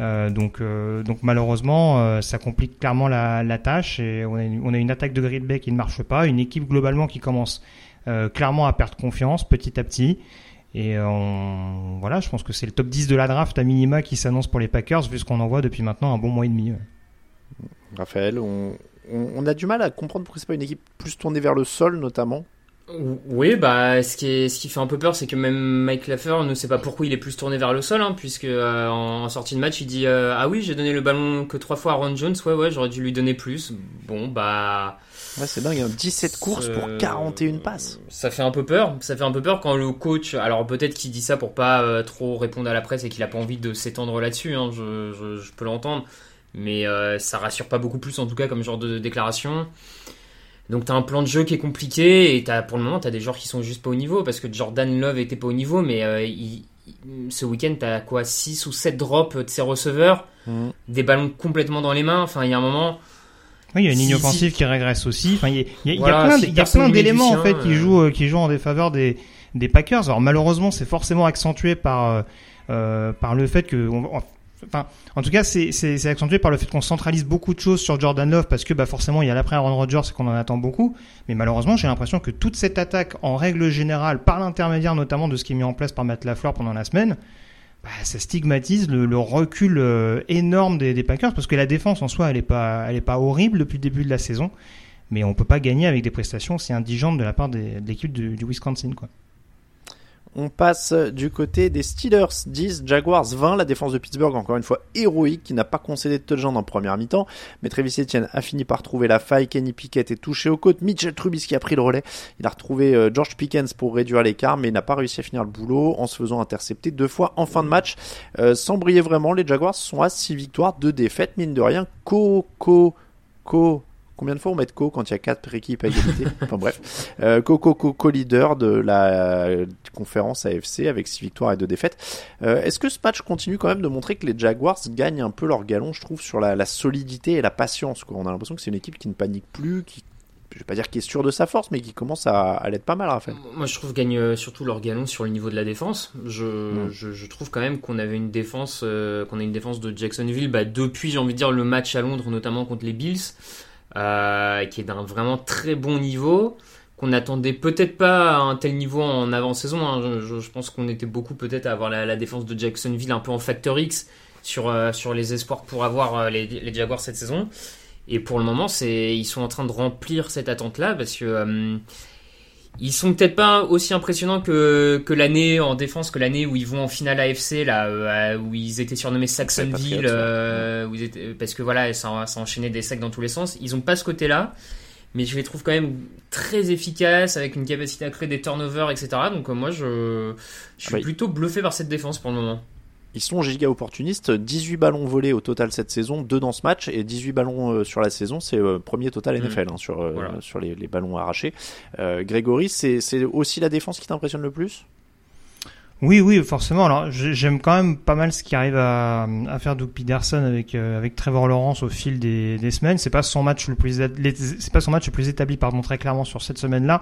Euh, donc, euh, donc malheureusement, ça complique clairement la, tâche et on a, une, on a une attaque de Green Bay qui ne marche pas, une équipe globalement qui commence clairement à perdre confiance petit à petit. Et euh, on, voilà, je pense que c'est le top 10 de la draft à minima qui s'annonce pour les Packers, vu ce qu'on en voit depuis maintenant un bon mois et demi. Raphaël, on, on, on a du mal à comprendre pourquoi c'est pas une équipe plus tournée vers le sol notamment. Oui, bah ce qui, est, ce qui fait un peu peur, c'est que même Mike Laffer ne sait pas pourquoi il est plus tourné vers le sol, hein, puisque euh, en, en sortie de match, il dit euh, ah oui, j'ai donné le ballon que trois fois à Ron Jones, ouais ouais, j'aurais dû lui donner plus. Bon bah Ouais, c'est dingue, hein, 17 courses pour Euh, 41 passes. Ça fait un peu peur. Ça fait un peu peur quand le coach. Alors peut-être qu'il dit ça pour pas euh, trop répondre à la presse et qu'il a pas envie de s'étendre là-dessus. hein, je, je- je peux l'entendre, mais euh, ça rassure pas beaucoup plus en tout cas comme genre de déclaration. Donc t'as un plan de jeu qui est compliqué et t'as pour le moment t'as des joueurs qui sont juste pas au niveau parce que Jordan Love était pas au niveau, mais euh, il- ce week-end t'as quoi 6 ou 7 drops de ses receveurs, Mhm. des ballons complètement dans les mains. Enfin il y a un moment. Oui, il y a une ligne Si- offensive qui régresse aussi. Enfin, il y a, il y a- il y a Voilà, plein, il y a d'éléments en fait qui euh, jouent, euh, qui jouent en défaveur des, des Packers. Alors malheureusement, c'est forcément accentué par euh, par le fait que, on- enfin, en tout cas, c'est accentué par le fait qu'on centralise beaucoup de choses sur Jordan Love parce que bah forcément, il y a l'après Aaron Rodgers et qu'on en attend beaucoup. Mais malheureusement, j'ai l'impression que toute cette attaque, en règle générale, par l'intermédiaire notamment de ce qui est mis en place par Matt Lafleur pendant la semaine. Bah, ça stigmatise le, recul euh, énorme des, des Packers parce que la défense en soi elle est pas elle est pas horrible depuis le début de la saison mais on peut pas gagner avec des prestations aussi indigentes de la part de l'équipe du, du Wisconsin quoi. On passe du côté des Steelers 10, Jaguars 20. La défense de Pittsburgh, encore une fois héroïque, qui n'a pas concédé de touchdown en première mi-temps. Mais Travis Etienne a fini par trouver la faille. Kenny Pickett est touché aux côtes. Mitchell Trubisky a pris le relais. Il a retrouvé euh, George Pickens pour réduire l'écart, mais n'a pas réussi à finir le boulot en se faisant intercepter deux fois en fin de match. Euh, sans briller vraiment, les Jaguars sont à 6 victoires, 2 défaites. Mine de rien, co, co, co. Combien de fois on met co quand il y a quatre équipes à égalité? Enfin bref. Euh, Coco Coco leader de la conférence AFC avec 6 victoires et 2 défaites. Euh, Est-ce que ce match continue quand même de montrer que les Jaguars gagnent un peu leur galon, je trouve, sur la, la solidité et la patience quoi? On a l'impression que c'est une équipe qui ne panique plus, qui, je vais pas dire qui est sûre de sa force, mais qui commence à, à l'être pas mal, Raphaël. Moi, je trouve gagne euh, surtout leur galon sur le niveau de la défense. Je, je, je trouve quand même qu'on avait une défense, euh, qu'on a une défense de Jacksonville bah, depuis, j'ai envie de dire, le match à Londres, notamment contre les Bills, euh, qui est d'un vraiment très bon niveau. Qu'on n'attendait peut-être pas à un tel niveau en avant-saison. hein. Je, pense qu'on était beaucoup peut-être à avoir la, la défense de Jacksonville un peu en factor X sur, euh, sur les espoirs pour avoir euh, les, les Jaguars cette saison. Et pour le moment, c'est ils sont en train de remplir cette attente-là parce que euh, ils sont peut-être pas aussi impressionnants que, que l'année en défense, que l'année où ils vont en finale AFC, là, euh, où ils étaient surnommés Saxonville, ouais. euh, où ils étaient, parce que voilà, ça, ça enchaînait des sacs dans tous les sens. Ils ont pas ce côté-là, mais je les trouve quand même très efficaces, avec une capacité à créer des turnovers, etc. Donc euh, moi, je, je suis Ah bah, plutôt bluffé par cette défense pour le moment. Ils sont giga opportunistes, 18 ballons volés au total cette saison, 2 dans ce match, et 18 ballons euh, sur la saison, c'est euh, premier total Mhm. NFL hein, sur, euh, Voilà. sur les, les ballons arrachés. Euh, Grégory, c'est c'est aussi la défense qui t'impressionne le plus? Oui, oui, forcément. Alors, j'ai- j'aime quand même pas mal ce qui arrive à, à faire Doug Peterson avec euh, avec Trevor Lawrence au fil des, des semaines. C'est pas son match le plus c'est pas son match le plus établi, pardon, très clairement sur cette semaine-là,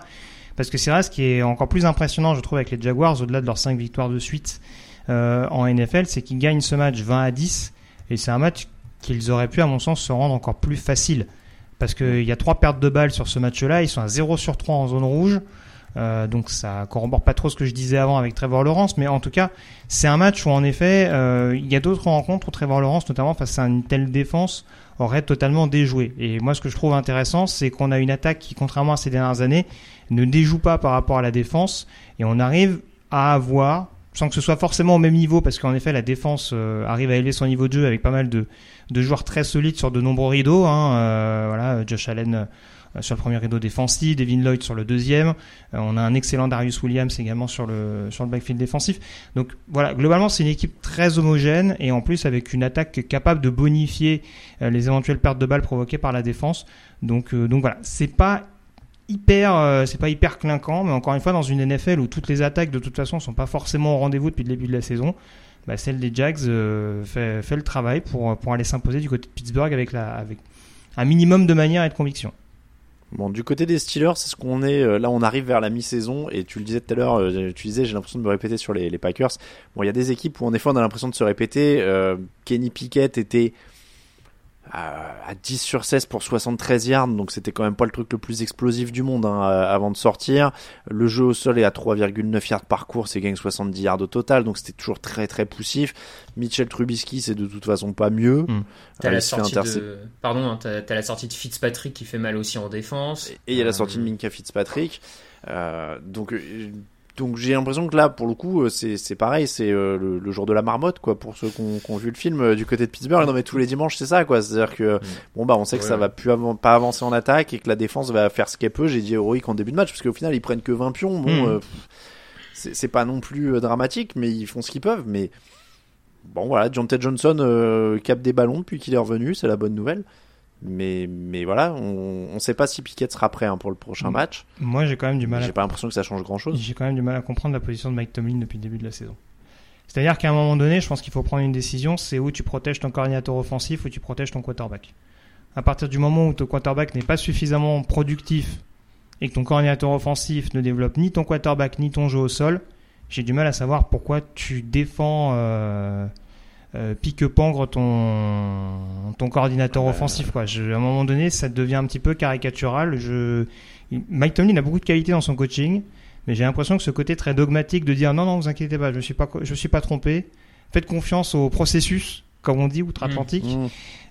parce que c'est vrai ce qui est encore plus impressionnant, je trouve, avec les Jaguars, au-delà de leurs cinq victoires de suite euh, en NFL, c'est qu'ils gagnent ce match 20 à 10, et c'est un match qu'ils auraient pu, à mon sens, se rendre encore plus facile, parce qu'il y a trois pertes de balles sur ce match-là, ils sont à 0 sur 3 en zone rouge. Euh, donc ça corrobore pas trop ce que je disais avant avec Trevor Lawrence, mais en tout cas c'est un match où en effet euh, il y a d'autres rencontres où Trevor Lawrence, notamment face à une telle défense, aurait totalement déjoué. Et moi ce que je trouve intéressant, c'est qu'on a une attaque qui, contrairement à ces dernières années, ne déjoue pas par rapport à la défense, et on arrive à avoir, sans que ce soit forcément au même niveau, parce qu'en effet la défense euh, arrive à élever son niveau de jeu avec pas mal de, de joueurs très solides sur de nombreux rideaux. Hein, euh, voilà, Josh Allen. euh, sur le premier rideau défensif, Devin Lloyd sur le deuxième. Euh, on a un excellent Darius Williams également sur le sur le backfield défensif. Donc voilà, globalement c'est une équipe très homogène et en plus avec une attaque capable de bonifier euh, les éventuelles pertes de balles provoquées par la défense. Donc euh, donc voilà, c'est pas hyper euh, c'est pas hyper clinquant, mais encore une fois dans une NFL où toutes les attaques de toute façon sont pas forcément au rendez-vous depuis le début de la saison. Bah, celle des Jags euh, fait, le travail pour, pour aller s'imposer du côté de Pittsburgh avec, la, avec un minimum de manière et de conviction. Bon, du côté des Steelers, c'est ce qu'on est. euh, là, on arrive vers la mi-saison et tu le disais tout à l'heure. euh, tu disais, j'ai l'impression de me répéter sur les, Packers. Bon, il y a des équipes où en effet, on a l'impression de se répéter. Euh, Kenny Pickett était à, à 10 sur 16 pour 73 yards, donc c'était quand même pas le truc le plus explosif du monde hein, euh, avant de sortir. Le jeu au sol est à 3,9 yards par course et gagne 70 yards au total, donc c'était toujours très très poussif. Mitchell Trubisky, c'est de toute façon pas mieux. Mm. T'as Euh, la fait sortie de, pardon, hein, la sortie de Fitzpatrick qui fait mal aussi en défense. Et il y a la Euh, sortie de Minka Fitzpatrick. Euh, donc, euh, donc j'ai l'impression que là, pour le coup, euh, c'est c'est pareil, c'est euh, le, le jour de la marmotte, quoi, pour ceux qui ont, vu le film euh, du côté de Pittsburgh. Non, mais tous les dimanches, c'est ça, quoi. C'est-à-dire que, bon, bah, on sait que Ouais, ça ouais. va plus pas avancer en attaque et que la défense va faire ce qu'elle peut. J'ai dit héroïque en début de match, parce qu'au final, ils prennent que 20 pions. Bon, euh, pff, c'est pas non plus dramatique, mais ils font ce qu'ils peuvent. Mais bon, voilà, Jonte Johnson euh, capte des ballons depuis qu'il est revenu, c'est la bonne nouvelle. Mais, mais voilà, on, on sait pas si Piquet sera prêt hein, pour le prochain Mhm. match. Moi j'ai quand même du mal à J'ai pas l'impression que ça change grand chose. J'ai quand même du mal à comprendre la position de Mike Tomlin depuis le début de la saison. C'est-à-dire qu'à un moment donné, je pense qu'il faut prendre une décision, c'est où tu protèges ton coordinateur offensif ou tu protèges ton quarterback. À partir du moment où ton quarterback n'est pas suffisamment productif et que ton coordinateur offensif ne développe ni ton quarterback ni ton jeu au sol, j'ai du mal à savoir pourquoi tu défends euh, euh, pique-pangre ton, ton coordinateur Ah bah, offensif. Quoi. Je, à un moment donné, ça devient un petit peu caricatural. Je, Mike Tomlin a beaucoup de qualité dans son coaching, mais j'ai l'impression que ce côté très dogmatique de dire non, non, vous inquiétez pas, je ne suis, pas, je suis pas trompé, faites confiance au processus, comme on dit, outre-Atlantique. Mmh.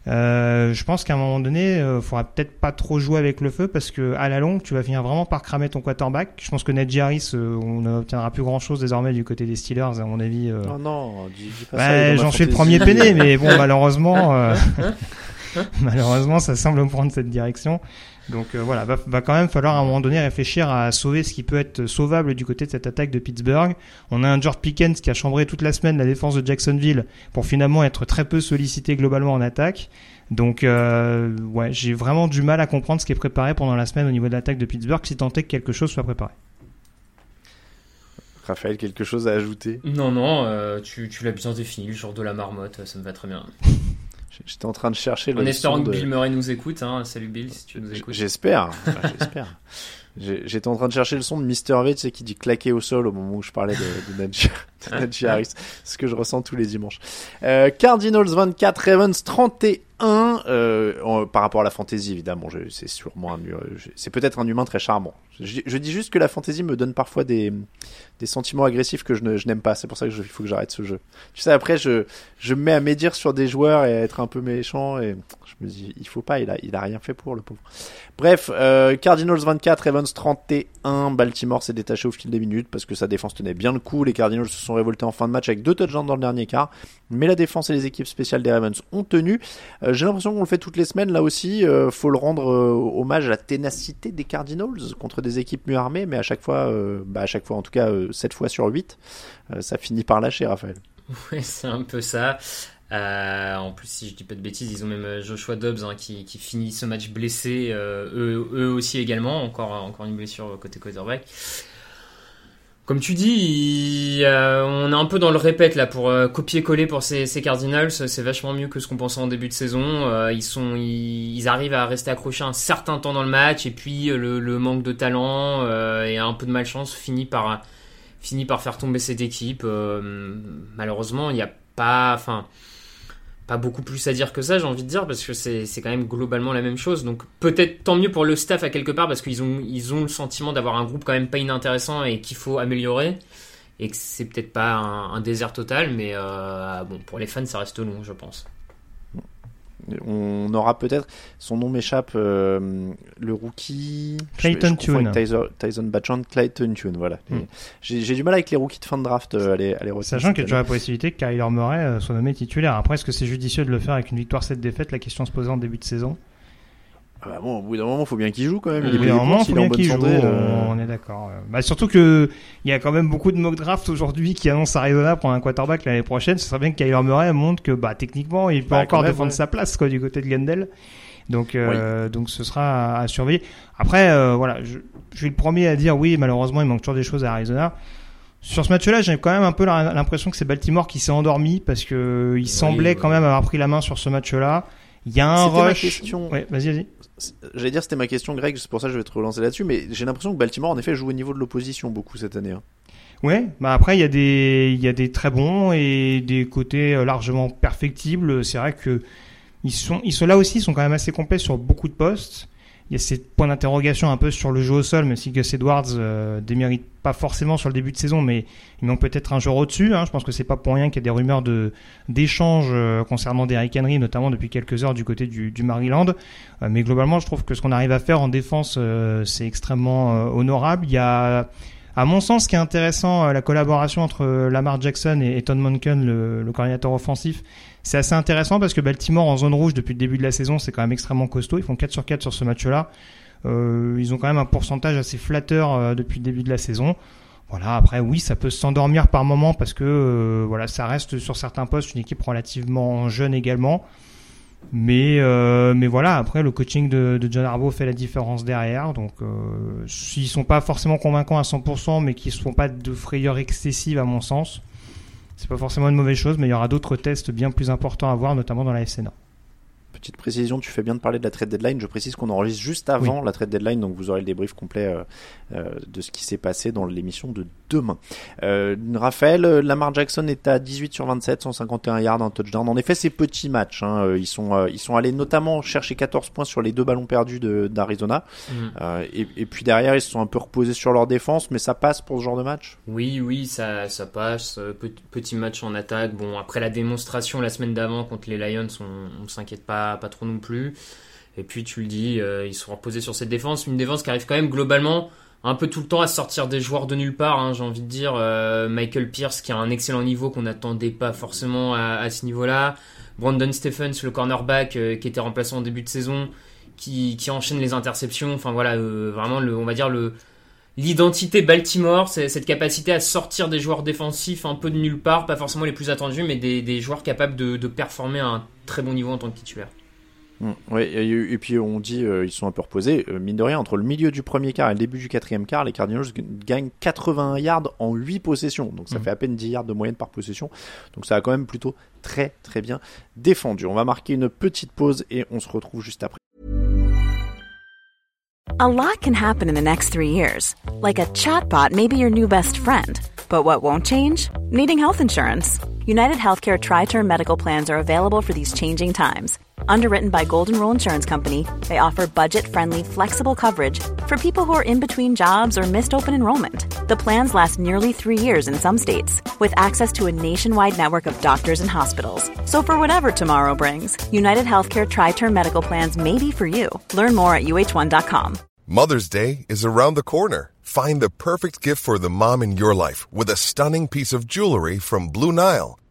Euh, je pense qu'à un moment donné, il faudra peut-être pas trop jouer avec le feu parce que à la longue, tu vas finir vraiment par cramer ton quarterback. Je pense que Ned Harris, euh, on n'obtiendra plus grand-chose désormais du côté des Steelers, à mon avis. euh. Non, non, J'en suis le premier peiné, mais bon, [LAUGHS] malheureusement, euh, [LAUGHS] [LAUGHS] malheureusement, ça semble prendre cette direction. Donc euh, voilà, va, va quand même falloir à un moment donné réfléchir à sauver ce qui peut être sauvable du côté de cette attaque de Pittsburgh. On a un George Pickens qui a chambré toute la semaine la défense de Jacksonville pour finalement être très peu sollicité globalement en attaque. Donc euh, ouais, j'ai vraiment du mal à comprendre ce qui est préparé pendant la semaine au niveau de l'attaque de Pittsburgh, si tant est que quelque chose soit préparé. Raphaël, quelque chose à ajouter? Non, non, euh, tu, tu l'as bien défini, le genre de la marmotte, ça me va très bien. [LAUGHS] J'étais en train de chercher le En espérant que Bill Murray nous écoute, hein. salut Bill si tu nous écoutes. J'espère, [LAUGHS] Enfin, j'espère. J'étais en train de chercher le son de Mr. V, tu sais, qui dit claquer au sol au moment où je parlais de, de Najee de Najee [LAUGHS] Harris. Ce que je ressens tous les dimanches. Euh, Cardinals 24, Ravens 31. Euh, en- par rapport à la fantasy, évidemment, c'est sûrement un, je- c'est peut-être un humain très charmant. Je, dis juste que la fantasy me donne parfois des, des sentiments agressifs que je n'aime pas. C'est pour ça que je- il faut que j'arrête ce jeu. Tu sais, après, je, je me mets à médire sur des joueurs et à être un peu méchant et je me dis, il faut pas, il a, il a rien fait pour le pauvre. Bref, euh, Cardinals 24, Ravens 31. Baltimore s'est détaché au fil des minutes parce que sa défense tenait bien le coup. Les Cardinals se sont révoltés en fin de match avec deux touchdowns dans le dernier quart. Mais la défense et les équipes spéciales des Ravens ont tenu. Euh, J'ai l'impression qu'on le fait toutes les semaines. Là aussi, euh, faut le rendre euh, hommage à la ténacité des Cardinals contre des équipes mieux armées. Mais à chaque fois, euh, bah à chaque fois, en tout cas, euh, 7 fois sur 8, euh, ça finit par lâcher, Raphaël. [LAUGHS] Ouais, c'est un peu ça. Euh, en plus, si je dis pas de bêtises, ils ont même euh, Joshua Dobbs hein, qui, finit ce match blessé, euh, eux, eux aussi également, encore, encore une blessure côté quarterback. Comme tu dis, euh, on est un peu dans le répète là pour euh, copier-coller pour ces, ces Cardinals. C'est vachement mieux que ce qu'on pensait en début de saison. Euh, ils sont, ils, arrivent à rester accrochés un certain temps dans le match et puis le, manque de talent et un peu de malchance finit par finit par faire tomber cette équipe. Malheureusement, il n'y a pas, enfin, pas beaucoup plus à dire que ça, j'ai envie de dire, parce que c'est quand même globalement la même chose. Donc peut-être tant mieux pour le staff à quelque part, parce qu'ils ont, le sentiment d'avoir un groupe quand même pas inintéressant et qu'il faut améliorer. Et que c'est peut-être pas un, un désert total, mais euh, bon, pour les fans, ça reste long, je pense. On aura peut-être, son nom m'échappe, euh, le rookie. Clayton je, je confonds Tune. Tyson, Tyson Batchant, Clayton Tune, voilà. Hmm. J'ai du mal avec les rookies de fin de draft euh, à les, à les Sachant qu'il y a toujours la possibilité que Kyler Murray euh, soit nommé titulaire. Après, est-ce que c'est judicieux de le faire avec une victoire 7 défaites? La question se posait en début de saison. Ah bah bon, au bout d'un moment, faut bien qu'il joue quand même. Au Il est pour, moment, faut bien bonne qu'il joue, euh, on est d'accord. Bah, surtout que il y a quand même beaucoup de mock drafts aujourd'hui qui annoncent Arizona pour un quarterback l'année prochaine. Ce serait bien que Kyler Murray montre que bah, techniquement, il peut Bah, encore même, défendre ouais. sa place quoi, du côté de Glendale. Donc, euh, donc ce sera à, à surveiller. Après, euh, voilà, je, je suis le premier à dire oui, malheureusement, il manque toujours des choses à Arizona. Sur ce match-là, j'ai quand même un peu l'impression que c'est Baltimore qui s'est endormi parce que il semblait quand même avoir pris la main sur ce match-là. Il y a un ma rush. question. Ouais, vas-y, vas-y. J'allais dire, c'était ma question, Greg, c'est pour ça que je vais te relancer là-dessus, mais j'ai l'impression que Baltimore, en effet, joue au niveau de l'opposition beaucoup cette année. hein. Ouais, bah après il y a des il y a des très bons et des côtés euh, largement perfectibles. C'est vrai que ils sont ils sont là aussi, ils sont quand même assez complets sur beaucoup de postes. Il y a ces points d'interrogation un peu sur le jeu au sol, même si Gus Edwards euh, démérite pas forcément sur le début de saison, mais il manque peut-être un joueur au-dessus. Hein. Je pense que c'est pas pour rien qu'il y a des rumeurs de d'échanges euh, concernant Derrick Henry, notamment depuis quelques heures du côté du, Maryland. Euh, mais globalement, je trouve que ce qu'on arrive à faire en défense, c'est extrêmement honorable. Il y a à mon sens, ce qui est intéressant, la collaboration entre Lamar Jackson et, Todd Monken, le coordinateur offensif, c'est assez intéressant parce que Baltimore en zone rouge depuis le début de la saison, c'est quand même extrêmement costaud. Ils font 4 sur 4 sur ce match-là. Euh, ils ont quand même un pourcentage assez flatteur euh, depuis le début de la saison. Voilà, après oui, ça peut s'endormir par moment parce que euh, voilà, ça reste sur certains postes une équipe relativement jeune également. Mais voilà, après le coaching de, John Harbaugh fait la différence derrière. Donc s'ils sont pas forcément convaincants à 100%, mais qu'ils ne font pas de frayeur excessive à mon sens, c'est pas forcément une mauvaise chose. Mais il y aura d'autres tests bien plus importants à voir, notamment dans la FCNA. Petite précision, tu fais bien de parler de la trade deadline. Je précise qu'on enregistre juste avant la trade deadline, donc vous aurez le débrief complet euh, euh, de ce qui s'est passé dans l'émission de demain. Euh, Raphaël, euh, Lamar Jackson est à 18 sur 27, 151 yards, un touchdown. En effet, c'est petit match. Hein. Euh, Ils sont ils sont allés notamment chercher 14 points sur les deux ballons perdus d'Arizona. Mm. Euh, et, et puis derrière, ils se sont un peu reposés sur leur défense, mais ça passe pour ce genre de match. Oui, oui, ça, ça passe. Pe- Petit match en attaque. Bon, après la démonstration la semaine d'avant contre les Lions, on, on s'inquiète pas, pas trop non plus. Et puis tu le dis, euh, ils sont reposés sur cette défense, une défense qui arrive quand même globalement un peu tout le temps à sortir des joueurs de nulle part. hein, J'ai envie de dire euh, Michael Pierce qui a un excellent niveau qu'on n'attendait pas forcément à, ce niveau-là. Brandon Stephens, le cornerback euh, qui était remplaçant en début de saison, qui, enchaîne les interceptions. Enfin voilà, euh, vraiment on va dire l'identité Baltimore, cette capacité à sortir des joueurs défensifs un peu de nulle part, pas forcément les plus attendus, mais des, joueurs capables de performer à un très bon niveau en tant que titulaire. Mm, Oui, et, et puis on dit euh, ils sont un peu reposés. Euh, mine de rien, entre le milieu du premier quart et le début du quatrième quart, les Cardinals gagnent 81 yards en 8 possessions. Donc ça Mm. fait à peine 10 yards de moyenne par possession. Donc ça a quand même plutôt très très bien défendu. On va marquer une petite pause et on se retrouve juste après. A lot can happen in the next three years. Like a chatbot may be your new best friend. But what won't change? Needing health insurance. United Healthcare Tri Term Medical Plans are available for these changing times. Underwritten by Golden Rule Insurance Company, they offer budget friendly, flexible coverage for people who are in between jobs or missed open enrollment. The plans last nearly three years in some states, with access to a nationwide network of doctors and hospitals. So for whatever tomorrow brings, United Healthcare Tri Term Medical Plans may be for you. Learn more at uh1.com. Mother's Day is around the corner. Find the perfect gift for the mom in your life with a stunning piece of jewelry from Blue Nile.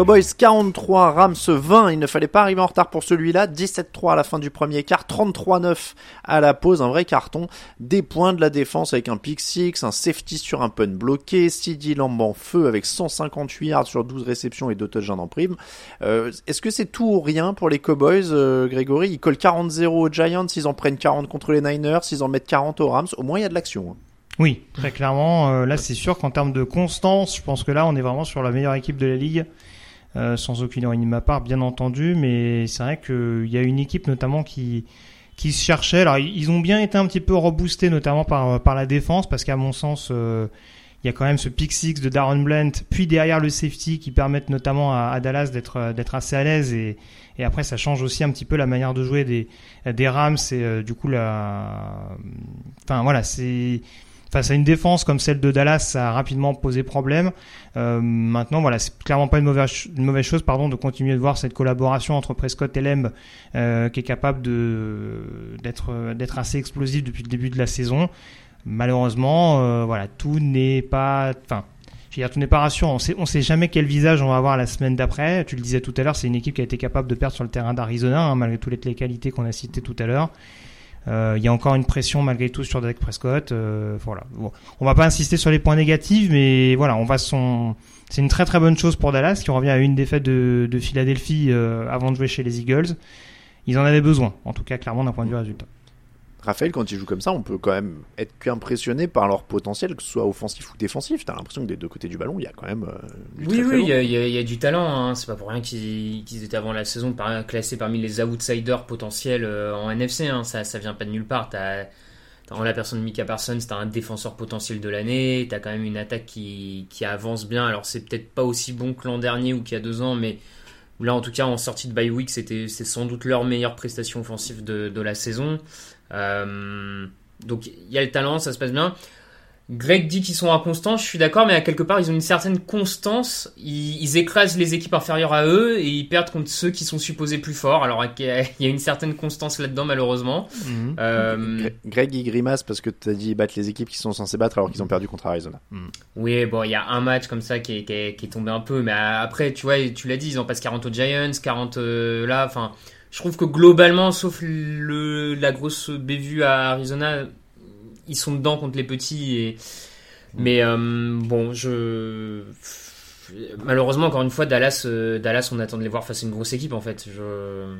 Cowboys 43, Rams 20. Il ne fallait pas arriver en retard pour celui-là. 17-3 à la fin du premier quart, 33-9 à la pause. Un vrai carton. Des points de la défense avec un pick six, un safety sur un punt bloqué, CD Lamb en feu avec 158 yards sur 12 réceptions et 2 touchdowns en prime. Euh, Est-ce que c'est tout ou rien pour les Cowboys, euh, Grégory? Ils collent 40-0 aux Giants, ils en prennent 40 contre les Niners, ils en mettent 40 aux Rams. Au moins, il y a de l'action. hein. Oui, très clairement. euh, là, c'est sûr qu'en termes de constance, je pense que là, on est vraiment sur la meilleure équipe de la ligue. Euh, sans aucune ironie de ma part, bien entendu, mais c'est vrai qu'il y a une équipe notamment qui qui se cherchait. Alors, ils ont bien été un petit peu reboostés, notamment par par la défense, parce qu'à mon sens, euh, il y a quand même ce pick six de Darren Blunt, puis derrière le safety qui permettent notamment à, à Dallas d'être euh, d'être assez à l'aise et et après ça change aussi un petit peu la manière de jouer des des Rams et euh, du coup la enfin voilà c'est face à une défense comme celle de Dallas, ça a rapidement posé problème. Euh, maintenant, voilà, c'est clairement pas une mauvaise, une mauvaise chose, pardon, de continuer de voir cette collaboration entre Prescott et Lemb, euh, qui est capable d'être assez explosif depuis le début de la saison. Malheureusement, euh, voilà, tout n'est pas, enfin. Je veux dire, tout n'est pas rassurant. On sait, sait jamais quel visage on va avoir la semaine d'après. Tu le disais tout à l'heure, c'est une équipe qui a été capable de perdre sur le terrain d'Arizona, hein, malgré toutes les qualités qu'on a citées tout à l'heure. Euh, Il y a encore une pression malgré tout sur Dak Prescott. Euh, voilà. Bon, on va pas insister sur les points négatifs, mais voilà, on va. C'est une très très bonne chose pour Dallas qui revient à une défaite de, de Philadelphie euh, avant de jouer chez les Eagles. Ils en avaient besoin, en tout cas clairement d'un point de vue résultat. Raphaël, quand ils jouent comme ça, on peut quand même être qu'impressionné par leur potentiel, que ce soit offensif ou défensif. T'as l'impression que des deux côtés du ballon, il y a quand même euh, du Oui, très, oui, il y, a- y y du talent. Hein. C'est pas pour rien qu'ils étaient avant la saison par- classés parmi les outsiders potentiels euh, en NFC. Hein. Ça, ça vient pas de nulle part. T'as en la personne de Mika Parsons, t'as un défenseur potentiel de l'année. T'as quand même une attaque qui, qui avance bien. Alors c'est peut-être pas aussi bon que l'an dernier ou qu'il y a deux ans, mais là en tout cas en sortie de bye week, c'était c'est sans doute leur meilleure prestation offensive de, de la saison. Euh, donc il y a le talent, ça se passe bien. Greg dit qu'ils sont inconstants, je suis d'accord, mais à quelque part, ils ont une certaine constance. Ils, ils, écrasent les équipes inférieures à eux et ils perdent contre ceux qui sont supposés plus forts. Alors, il y a une certaine constance là-dedans, malheureusement. Mm -hmm. euh... Greg, il grimace parce que tu as dit battre les équipes qui sont censées battre alors qu'ils ont perdu contre Arizona. Mm. Oui, bon, il y a un match comme ça qui est, qui est, qui est tombé un peu, mais après, tu vois, tu l'as dit, ils en passent 40 aux Giants, 40 euh, là, enfin. Je trouve que globalement, sauf le, la grosse bévue à Arizona, ils sont dedans contre les petits. Et... Mais euh, bon, je. Malheureusement, encore une fois, Dallas, euh, Dallas, on attend de les voir face à une grosse équipe en fait. Je...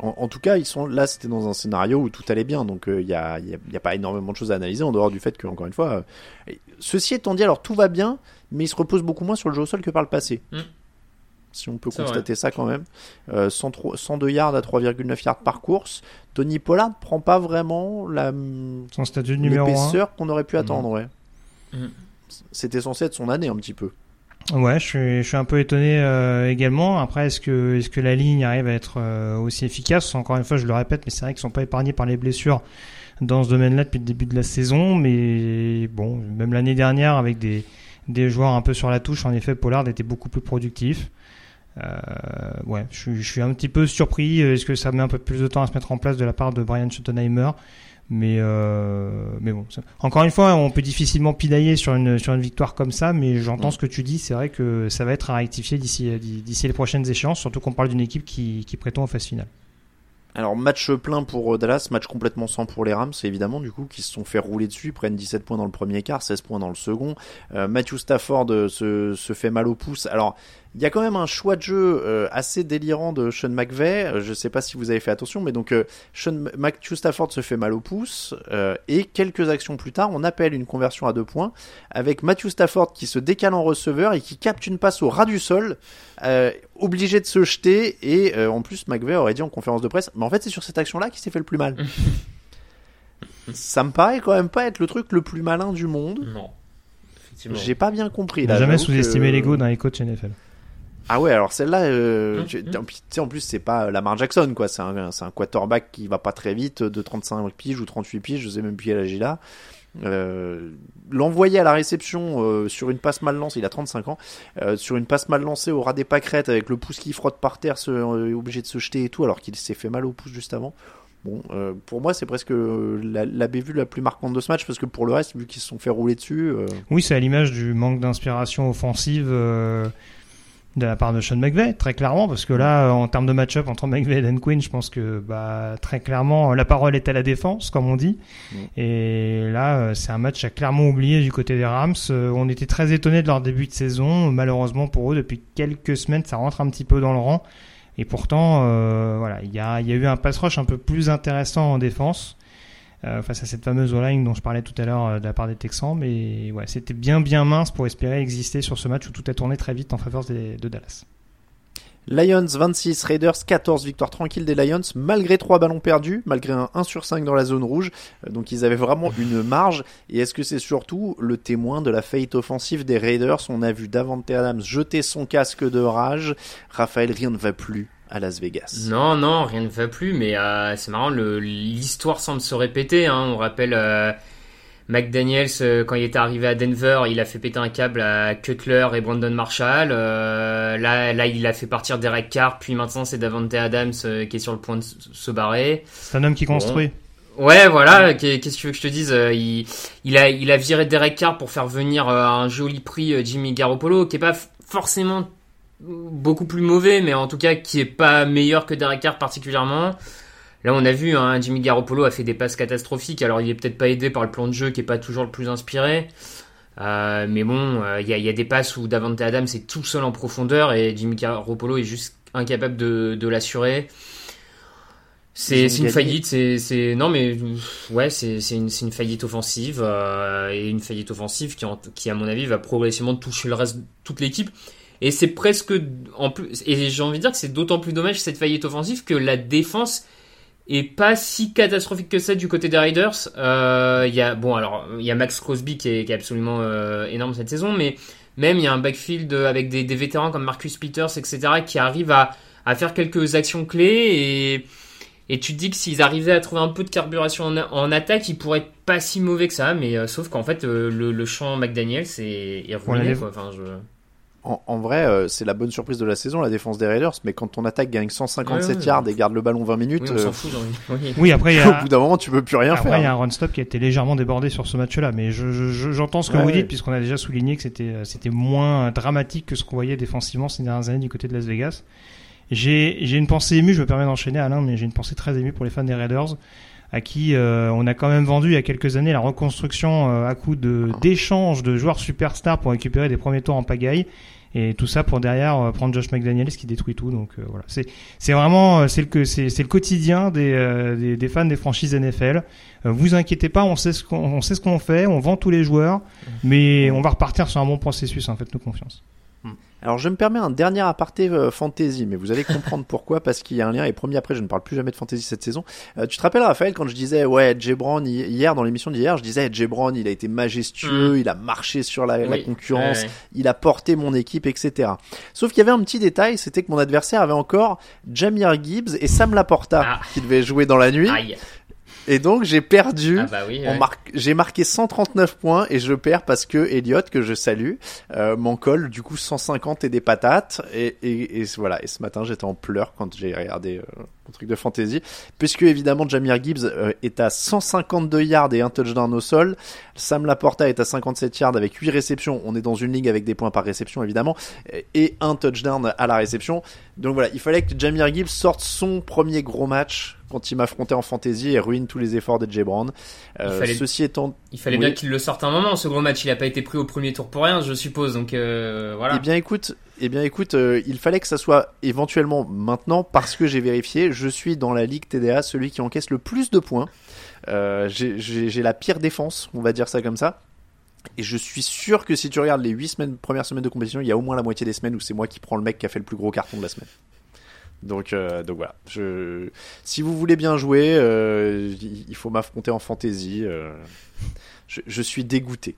En, en, tout cas, ils sont là, c'était dans un scénario où tout allait bien, donc il n'y a, y a, y a, pas énormément de choses à analyser en dehors du fait que, encore une fois, euh, ceci étant dit, alors tout va bien, mais ils se reposent beaucoup moins sur le jeu au sol que par le passé. Mm. Si on peut constater vrai. ça quand même. Euh, 103, 102 yards à 3,9 yards par course. Tony Pollard prend pas vraiment la son statut de numéro l'épaisseur qu'on aurait pu attendre. Mm. Ouais. C'était censé être son année un petit peu. Ouais, je suis, je suis un peu étonné euh, également. Après, est-ce que, est-ce que la ligne arrive à être euh, aussi efficace? Encore une fois, je le répète, mais c'est vrai qu'ils sont pas épargnés par les blessures dans ce domaine-là depuis le début de la saison. Mais bon, même l'année dernière, avec des, des joueurs un peu sur la touche, en effet, Pollard était beaucoup plus productif. Euh, ouais, je suis, je suis un petit peu surpris. Est-ce que ça met un peu plus de temps à se mettre en place de la part de Brian Schottenheimer? Mais euh, mais bon, ça... encore une fois, on peut difficilement pidailler sur une sur une victoire comme ça, mais j'entends Mm. ce que tu dis. C'est vrai que ça va être à rectifier d'ici d'ici les prochaines échéances, surtout qu'on parle d'une équipe qui qui prétend aux phases finales. Alors match plein pour euh, Dallas, match complètement sans pour les Rams évidemment du coup qui se sont fait rouler dessus, ils prennent 17 points dans le premier quart, 16 points dans le second. Euh, Matthew Stafford se, se fait mal au pouce. Alors il y a quand même un choix de jeu euh, assez délirant de Sean McVay. Euh, je sais pas si vous avez fait attention, mais donc euh, Sean Matthew Stafford se fait mal au pouce euh, et quelques actions plus tard, on appelle une conversion à deux points avec Matthew Stafford qui se décale en receveur et qui capte une passe au ras du sol, euh, obligé de se jeter et euh, en plus McVay aurait dit en conférence de presse, mais en fait c'est sur cette action-là qu'il s'est fait le plus mal. [LAUGHS] Ça me paraît quand même pas être le truc le plus malin du monde. Non. J'ai pas bien compris. Là, jamais j'avoue sous-estimé que- l'ego d'un coach NFL. Ah ouais, alors celle-là, euh, Mmh, tu mmh. en plus, c'est pas Lamar Jackson, quoi. C'est un, c'est un quarterback qui va pas très vite, de 35 piges ou 38 piges, je sais même plus quel âge il a. Euh, L'envoyer à la réception euh, sur une passe mal lancée, il a 35 ans, euh, sur une passe mal lancée au ras des pâquerettes avec le pouce qui frotte par terre, se, euh, obligé de se jeter et tout, alors qu'il s'est fait mal au pouce juste avant. Bon, euh, pour moi, c'est presque euh, la, la bévue la plus marquante de ce match parce que pour le reste, vu qu'ils se sont fait rouler dessus, euh, Oui, c'est à l'image du manque d'inspiration offensive euh, de la part de Sean McVay, très clairement, parce que là, en termes de match-up entre McVay et Dan Quinn, je pense que bah, très clairement, la parole est à la défense, comme on dit. Mm. Et là, euh, c'est un match à clairement oublié du côté des Rams. Euh, On était très étonnés de leur début de saison. Malheureusement pour eux, depuis quelques semaines, ça rentre un petit peu dans le rang. Et pourtant, euh, voilà, il y a, il y a eu un pass rush un peu plus intéressant en défense euh, face à cette fameuse line dont je parlais tout à l'heure euh, de la part des Texans. Mais c'était bien bien mince pour espérer exister sur ce match où tout a tourné très vite en faveur de Dallas. Lions 26, Raiders 14, victoire tranquille des Lions, malgré trois ballons perdus, malgré un 1 sur 5 dans la zone rouge. Euh, Donc ils avaient vraiment une marge. Et est-ce que c'est surtout le témoin de la faillite offensive des Raiders? On a vu Davante Adams jeter son casque de rage. Raphaël, rien ne va plus à Las Vegas. Non, non, rien ne va plus, mais euh, c'est marrant, l'histoire semble se répéter. Hein. On rappelle euh, McDaniels, euh, quand il était arrivé à Denver, il a fait péter un câble à Cutler et Brandon Marshall. Euh, là, là, il a fait partir Derek Carr, puis maintenant c'est Davante Adams euh, qui est sur le point de se barrer. C'est un homme qui Bon. construit. Ouais, voilà. qu'est- Qu'est-ce que tu veux que je te dise il, il a, il a viré Derek Carr pour faire venir à un joli prix Jimmy Garoppolo, qui est pas forcément beaucoup plus mauvais, mais en tout cas qui est pas meilleur que Derek Carr particulièrement. Là, on a vu, hein, Jimmy Garoppolo a fait des passes catastrophiques. Alors, il est peut-être pas aidé par le plan de jeu qui est pas toujours le plus inspiré. Euh, mais bon, euh, il y, a, il y a des passes où Davante Adams est tout seul en profondeur et Jimmy Garoppolo est juste incapable de, de l'assurer. C'est une faillite, c'est non mais ouais c'est une faillite offensive euh, et une faillite offensive qui qui à mon avis va progressivement toucher le reste toute l'équipe et c'est presque en plus et j'ai envie de dire que c'est d'autant plus dommage cette faillite offensive que la défense est pas si catastrophique que ça du côté des Raiders. Euh, Il y a bon alors il y a Max Crosby qui est, qui est absolument euh, énorme cette saison, mais même il y a un backfield avec des, des vétérans comme Marcus Peters etc qui arrivent à à faire quelques actions clés et Et tu te dis que s'ils arrivaient à trouver un peu de carburation en, en attaque, ils pourraient être pas si mauvais que ça. Mais euh, sauf qu'en fait, le, le champ McDaniel, c'est est. Ouais, quoi. Enfin, je... En, en vrai, euh, c'est la bonne surprise de la saison, la défense des Raiders. Mais quand ton attaque gagne 157 Ouais, ouais, yards et garde le ballon 20 minutes, Oui, on s'en euh, fout. oui. Oui, après, il y [LAUGHS] au a, bout d'un moment, tu peux plus rien après, faire. il y a un run stop qui a été légèrement débordé sur ce match-là. Mais je, je- je- j'entends ce que Ouais, vous ouais. dites, puisqu'on a déjà souligné que c'était, euh, c'était moins dramatique que ce qu'on voyait défensivement ces dernières années du côté de Las Vegas. J'ai, j'ai une pensée émue, je me permets d'enchaîner Alain, mais j'ai une pensée très émue pour les fans des Raiders, à qui euh, on a quand même vendu il y a quelques années la reconstruction euh, à coup de, d'échanges de joueurs superstars pour récupérer des premiers tours en pagaille. Et tout ça pour derrière euh, prendre Josh McDaniels qui détruit tout. Donc euh, voilà, c'est c'est vraiment euh, c'est le que c'est c'est le quotidien des, euh, des des fans des franchises NFL. Euh, vous inquiétez pas, on sait ce qu'on on sait ce qu'on fait, on vend tous les joueurs, mais on va repartir sur un bon processus. En fait, nous confiance. Alors je me permets un dernier aparté euh, fantasy, mais vous allez [LAUGHS] comprendre pourquoi, parce qu'il y a un lien, et promis après je ne parle plus jamais de fantasy cette saison. Euh, tu te rappelles Raphaël, quand je disais, ouais, Jay Brown, hi- hier dans l'émission d'hier, je disais, Jay Brown, il a été majestueux, il a marché sur la, concurrence, ouais. il a porté mon équipe, etc. Sauf qu'il y avait un petit détail, c'était que mon adversaire avait encore Jamir Gibbs et Sam Laporta, Ah. qui devaient jouer dans la nuit, Aïe. Et donc j'ai perdu. Ah bah oui. Ouais. j'ai marqué 139 points et je perds parce que Elliot, que je salue, euh, m'en colle du coup 150 et des patates. Et, et, et voilà. Et ce matin, j'étais en pleurs quand j'ai regardé euh, mon truc de fantasy, puisque évidemment Jamir Gibbs euh, est à 152 yards et un touchdown au sol. Sam Laporta est à 57 yards avec 8 réceptions. On est dans une ligue avec des points par réception évidemment et un touchdown à la réception. Donc voilà, il fallait que Jamir Gibbs sorte son premier gros match quand il m'affrontait en fantasy et ruine tous les efforts de Jay Brown. Euh, fallait- Ceci étant, Il fallait Oui. bien qu'il le sorte un moment. Ce gros match, il a pas été pris au premier tour pour rien, je suppose. Donc euh, voilà. Eh bien écoute, eh bien écoute, euh, il fallait que ça soit éventuellement maintenant parce que j'ai vérifié, je suis dans la ligue TDA celui qui encaisse le plus de points. J'ai la pire défense, on va dire ça comme ça. Et je suis sûr que si tu regardes les 8 semaines, premières semaines de compétition, il y a au moins la moitié des semaines où c'est moi qui prends le mec qui a fait le plus gros carton de la semaine. Donc, euh, donc voilà. Si vous voulez bien jouer, euh, il faut m'affronter en fantasy. euh, je, suis dégoûté.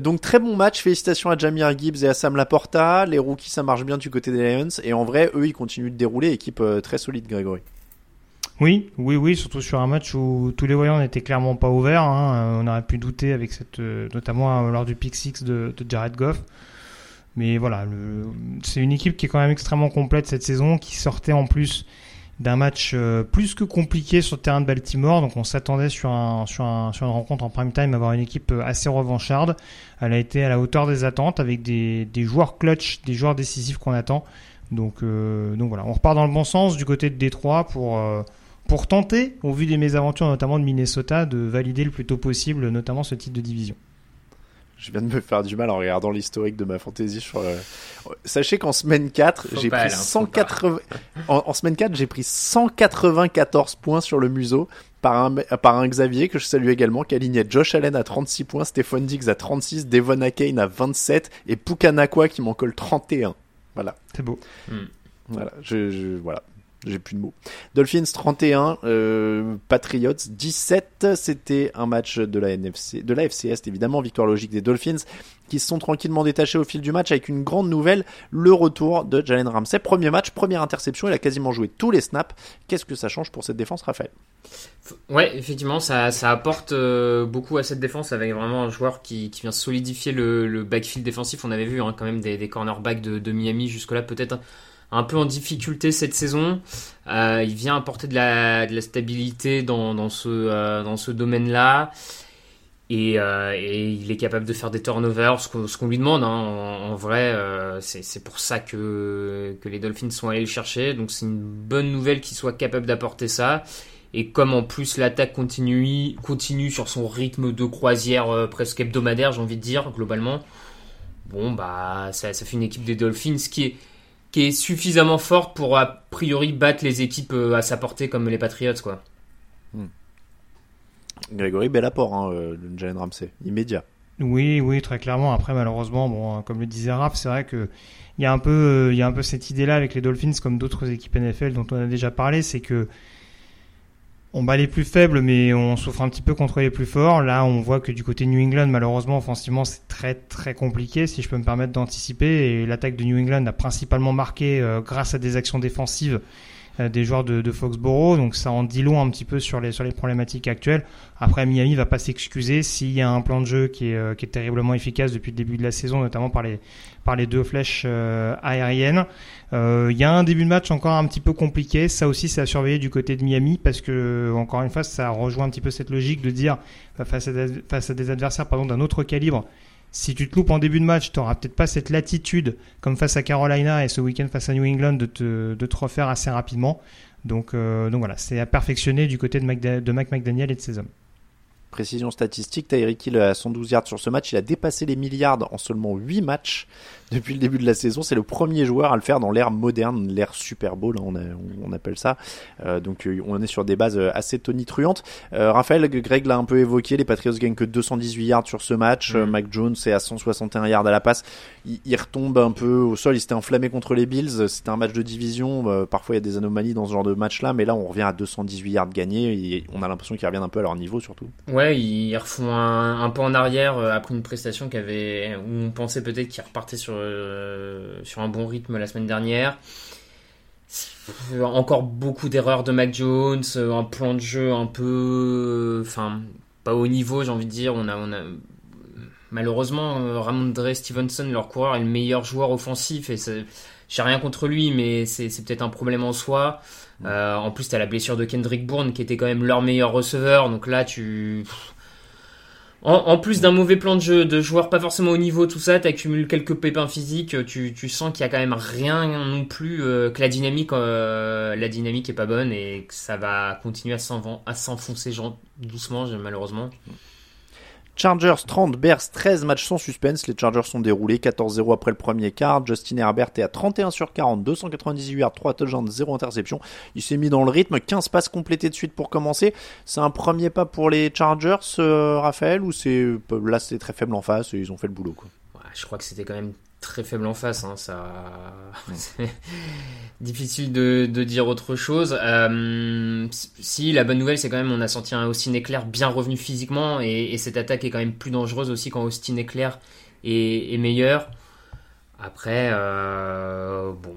Donc très bon match, félicitations à Jamir Gibbs et à Sam Laporta. Les rookies, ça marche bien du côté des Lions. Et en vrai, eux, ils continuent de dérouler. Équipe très solide, Grégory. Oui, oui, oui, surtout sur un match où tous les voyants n'étaient clairement pas ouverts. hein. On aurait pu douter avec cette, notamment lors du pick six de Jared Goff. Mais voilà, c'est une équipe qui est quand même extrêmement complète cette saison, qui sortait en plus d'un match euh, plus que compliqué sur le terrain de Baltimore. Donc on s'attendait sur, un, sur, un, sur une rencontre en prime time à avoir une équipe euh, assez revancharde. Elle a été à la hauteur des attentes avec des, des joueurs clutch, des joueurs décisifs qu'on attend. Donc, euh, donc voilà, on repart dans le bon sens du côté de Détroit pour, pour tenter, au vu des mésaventures notamment de Minnesota, de valider le plus tôt possible, notamment ce titre de division. Je viens de me faire du mal en regardant l'historique de ma fantasy sur euh, Sachez qu'en semaine 4, Faut j'ai pris Alain, faut 180 en, en semaine 4, j'ai pris 194 points sur le museau par un par un Xavier que je salue également qui alignait Josh Allen à 36 points, Stephon Diggs à 36, Devon Akane à 27 et Pukanakwa qui m'en colle 31. Voilà. C'est beau. Voilà, je, je- voilà, j'ai plus de mots. Dolphins 31, euh, Patriots 17. C'était un match de la NFC, de la FCS évidemment, victoire logique des Dolphins qui se sont tranquillement détachés au fil du match avec une grande nouvelle, le retour de Jalen Ramsey. Premier match, première interception, il a quasiment joué tous les snaps. Qu'est-ce que ça change pour cette défense, Raphaël? Ouais, effectivement, ça, ça apporte euh, beaucoup à cette défense avec vraiment un joueur qui, qui vient solidifier le, backfield défensif. On avait vu hein, quand même des, des cornerbacks de, Miami jusque-là, peut-être un peu en difficulté cette saison. Euh, il vient apporter de la, stabilité dans, dans ce, euh, dans ce domaine-là. Et, euh, et il est capable de faire des turnovers, ce qu'on lui demande. hein. En, vrai, c'est pour ça que, les Dolphins sont allés le chercher. Donc c'est une bonne nouvelle qu'il soit capable d'apporter ça. Et comme en plus l'attaque continue, sur son rythme de croisière presque hebdomadaire, j'ai envie de dire, globalement, bon, bah, ça, ça fait une équipe des Dolphins qui est, qui est suffisamment forte pour a priori battre les équipes euh, à sa portée comme les Patriots, quoi. Grégory, bel apport, hein, euh, de Jalen Ramsey, immédiat. Oui, oui, très clairement. Après, malheureusement, bon, comme le disait Raph, c'est vrai que il y a un peu, euh, il y a un peu cette idée-là avec les Dolphins, comme d'autres équipes NFL dont on a déjà parlé, c'est que on bat les plus faibles, mais on souffre un petit peu contre les plus forts. Là, on voit que du côté New England, malheureusement, offensivement, c'est très très compliqué, si je peux me permettre d'anticiper. Et l'attaque de New England a principalement marqué euh, grâce à des actions défensives des joueurs de, de, Foxborough. Donc ça en dit long un petit peu sur les, sur les problématiques actuelles. Après, Miami va pas s'excuser s'il y a un plan de jeu qui est, euh, qui est terriblement efficace depuis le début de la saison, notamment par les, par les deux flèches euh, aériennes. Il y a un début de match encore un petit peu compliqué. Ça aussi, c'est à surveiller du côté de Miami parce que, encore une fois, ça rejoint un petit peu cette logique de dire face à face à des adversaires d'un autre calibre si tu te loupes en début de match, tu n'auras peut-être pas cette latitude comme face à Carolina et ce week-end face à New England de te, de te refaire assez rapidement. Donc, euh, donc voilà, c'est à perfectionner du côté de, Mac, de Mac McDaniel et de ses hommes. Précision statistique, Tyreek Hill a 112 yards sur ce match, il a dépassé les milliards en seulement 8 matchs depuis le début de la saison. C'est le premier joueur à le faire dans l'ère moderne, l'ère Super Bowl, hein, on, on, appelle ça. Euh, donc euh, on est sur des bases euh, assez tonitruantes. Euh, Raphaël, Greg l'a un peu évoqué, les Patriots gagnent que 218 yards sur ce match. Mm. Mac Jones est à 161 yards à la passe. Il, il, retombe un peu au sol, il s'était enflammé contre les Bills. C'était un match de division. parfois il y a des anomalies dans ce genre de match-là, mais là on revient à 218 yards gagnés et on a l'impression qu'ils reviennent un peu à leur niveau surtout. Ouais, ils refont un, un peu en arrière après une prestation qui avait, où on pensait peut-être qu'ils repartaient sur euh, sur un bon rythme la semaine dernière. Encore beaucoup d'erreurs de Mac Jones, un plan de jeu un peu, enfin, pas au niveau, j'ai envie de dire. On a, malheureusement Ramondre Stevenson, leur coureur, est le meilleur joueur offensif et j'ai rien contre lui, mais c'est peut-être un problème en soi. Euh, en plus, tu as la blessure de Kendrick Bourne qui était quand même leur meilleur receveur, donc là, tu en, plus d'un mauvais plan de jeu, de joueurs pas forcément au niveau, tout ça, t'accumules quelques pépins physiques, tu, tu sens qu'il y a quand même rien non plus, euh, que la dynamique, euh, la dynamique est pas bonne et que ça va continuer à s'enfoncer doucement, malheureusement. Chargers 30, Bears 13, match sans suspense. Les Chargers sont déroulés 14-0 après le premier quart. Justin Herbert est à 31 sur 40, 298 yards, 3 touchdowns, 0 interception. Il s'est mis dans le rythme, 15 passes complétées de suite pour commencer. C'est un premier pas pour les Chargers, euh, Raphaël, ou c'est là c'est très faible en face et ils ont fait le boulot je crois que c'était quand même très faible en face. Hein, ça, [LAUGHS] c'est difficile de, de, dire autre chose. Euh, si la bonne nouvelle, c'est quand même on a senti un Austin Eclair bien revenu physiquement et, et, cette attaque est quand même plus dangereuse aussi quand Austin Eclair est, est meilleur. Après, euh, bon,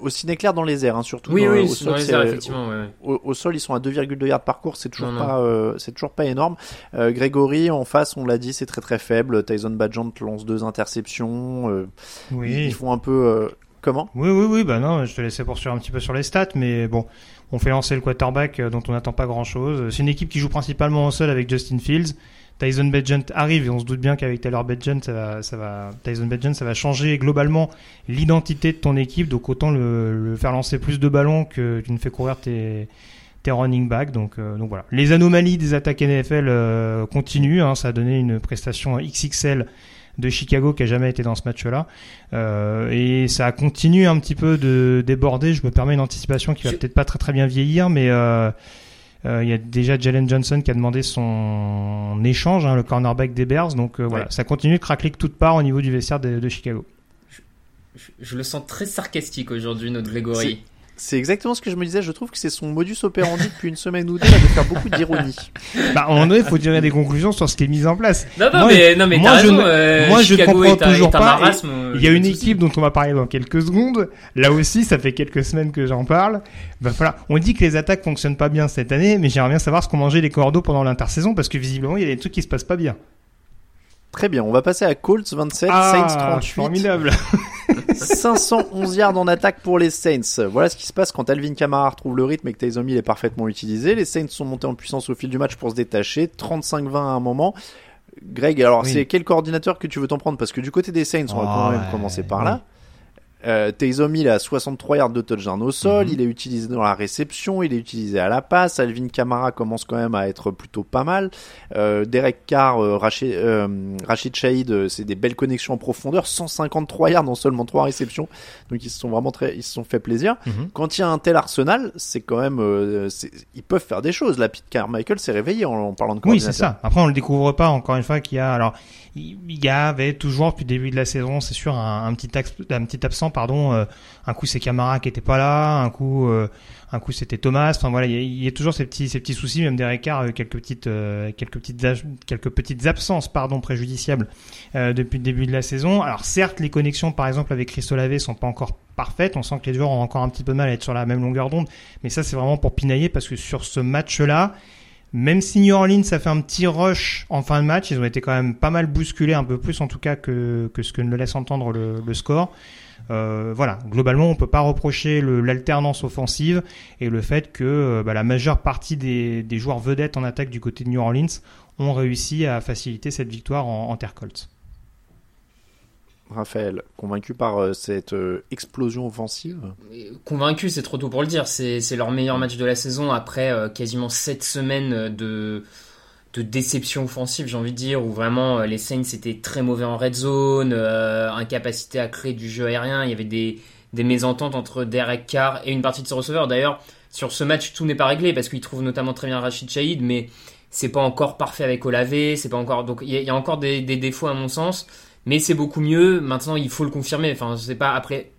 au ciné clair dans les airs, hein, surtout. Oui, oui, au, sol, dans les airs, effectivement. Au, sol, ils sont à 2,2 yards par course, c'est toujours pas, euh, c'est toujours pas énorme. Euh, Grégory, en face, on l'a dit, c'est très très faible. Tyson Badgent lance deux interceptions. Euh, oui. Ils, font un peu. Euh, comment? Oui, oui, oui. Bah non, je te laissais poursuivre un petit peu sur les stats, mais bon, on fait lancer le quarterback dont on n'attend pas grand chose. C'est une équipe qui joue principalement au sol avec Justin Fields. Tyson Badgent arrive et on se doute bien qu'avec Taylor Badgent, ça va, ça va, Tyson ça va changer globalement l'identité de ton équipe. Donc autant le, faire lancer plus de ballons que tu ne fais courir tes, tes running backs. Donc, euh, donc voilà. Les anomalies des attaques NFL euh, continuent. Hein, ça a donné une prestation XXL de Chicago qui a jamais été dans ce match-là. Euh, et ça continue un petit peu de déborder. Je me permets une anticipation qui va peut-être pas très très bien vieillir, mais euh, il y a déjà Jalen Johnson qui a demandé son échange, hein, le cornerback des Bears. Donc euh, voilà, ça continue de craquer de toutes parts au niveau du vestiaire de, de Chicago. Je, je, le sens très sarcastique aujourd'hui, notre Grégory. C'est exactement ce que je me disais. Je trouve que c'est son modus operandi depuis une semaine ou deux là, de faire beaucoup d'ironie. [LAUGHS] Bah, à un moment donné, il faut tirer des conclusions sur ce qui est mis en place. Non, non, moi, mais, non, mais moi, je, euh, moi, je ne comprends toujours pas. Marasme, il y a une équipe dont on va parler dans quelques secondes. Là aussi, ça fait quelques semaines que j'en parle. Bah, voilà. On dit que les attaques fonctionnent pas bien cette année, mais j'aimerais bien savoir ce qu'ont mangé les cordeaux pendant l'intersaison parce que visiblement, il y a des trucs qui se passent pas bien. Très bien, on va passer à Colts 27, ah, Saints 38. Formidable. [LAUGHS] [LAUGHS] 511 yards en attaque pour les Saints. Voilà ce qui se passe quand Alvin Kamara retrouve le rythme et que Taysom Hill est parfaitement utilisé. Les Saints sont montés en puissance au fil du match pour se détacher. 35-20 à un moment. Greg, alors c'est quel coordinateur que tu veux t'en prendre? Parce que du côté des Saints, on va quand même commencer par là. Euh, Taysom Hill a 63 yards de touchdown au sol, mhm. il est utilisé dans la réception, il est utilisé à la passe. Alvin Kamara commence quand même à être plutôt pas mal. Euh, Derek Carr, euh, Rachid, euh, Rachid Shahid, euh, c'est des belles connexions en profondeur, 153 yards en seulement 3 réceptions. Donc ils se sont vraiment très, ils se sont fait plaisir. Mhm. Quand il y a un tel arsenal, c'est quand même, ils peuvent faire des choses. La Pete Carmichael s'est réveillé en, parlant de. Oui, c'est ça. Après, on le découvre pas encore une fois qu'il y a, alors, il y avait toujours depuis le début de la saison, c'est sûr, un, un petit, un petit absent pardon. Euh, un coup c'est Camara qui était pas là, un coup euh, un coup c'était Thomas. Enfin voilà, il y, a toujours ces petits ces petits soucis, même des écarts, quelques petites quelques petites quelques petites absences pardon préjudiciables depuis le début de la saison. Alors certes, les connexions par exemple avec Christo Lavé sont pas encore parfaites. On sent que les joueurs ont encore un petit peu mal à être sur la même longueur d'onde, mais ça c'est vraiment pour pinailler parce que sur ce match-là même si New Orleans a fait un petit rush en fin de match, ils ont été quand même pas mal bousculés, un peu plus en tout cas que, ce que ne laisse entendre le, score. Euh, voilà, globalement, on peut pas reprocher l'alternance offensive et le fait que euh, bah, la majeure partie des, des, joueurs vedettes en attaque du côté de New Orleans ont réussi à faciliter cette victoire en, en terre Colts. Raphaël, convaincu par euh, cette euh, explosion offensive? Convaincu, c'est trop tôt pour le dire. C'est leur meilleur match de la saison après euh, quasiment 7 semaines de, de déception offensive, j'ai envie de dire, où vraiment les Saints étaient très mauvais en red zone, incapacité à créer du jeu aérien. Il y avait des, des mésententes entre Derek Carr et une partie de ses receveurs. D'ailleurs, sur ce match, tout n'est pas réglé parce qu'il trouve notamment très bien Rachid Shahid, mais c'est pas encore parfait avec Olavé, c'est pas encore donc il y, a encore des, des défauts à mon sens mais c'est beaucoup mieux. Maintenant, il faut le confirmer. Enfin, c'est pas après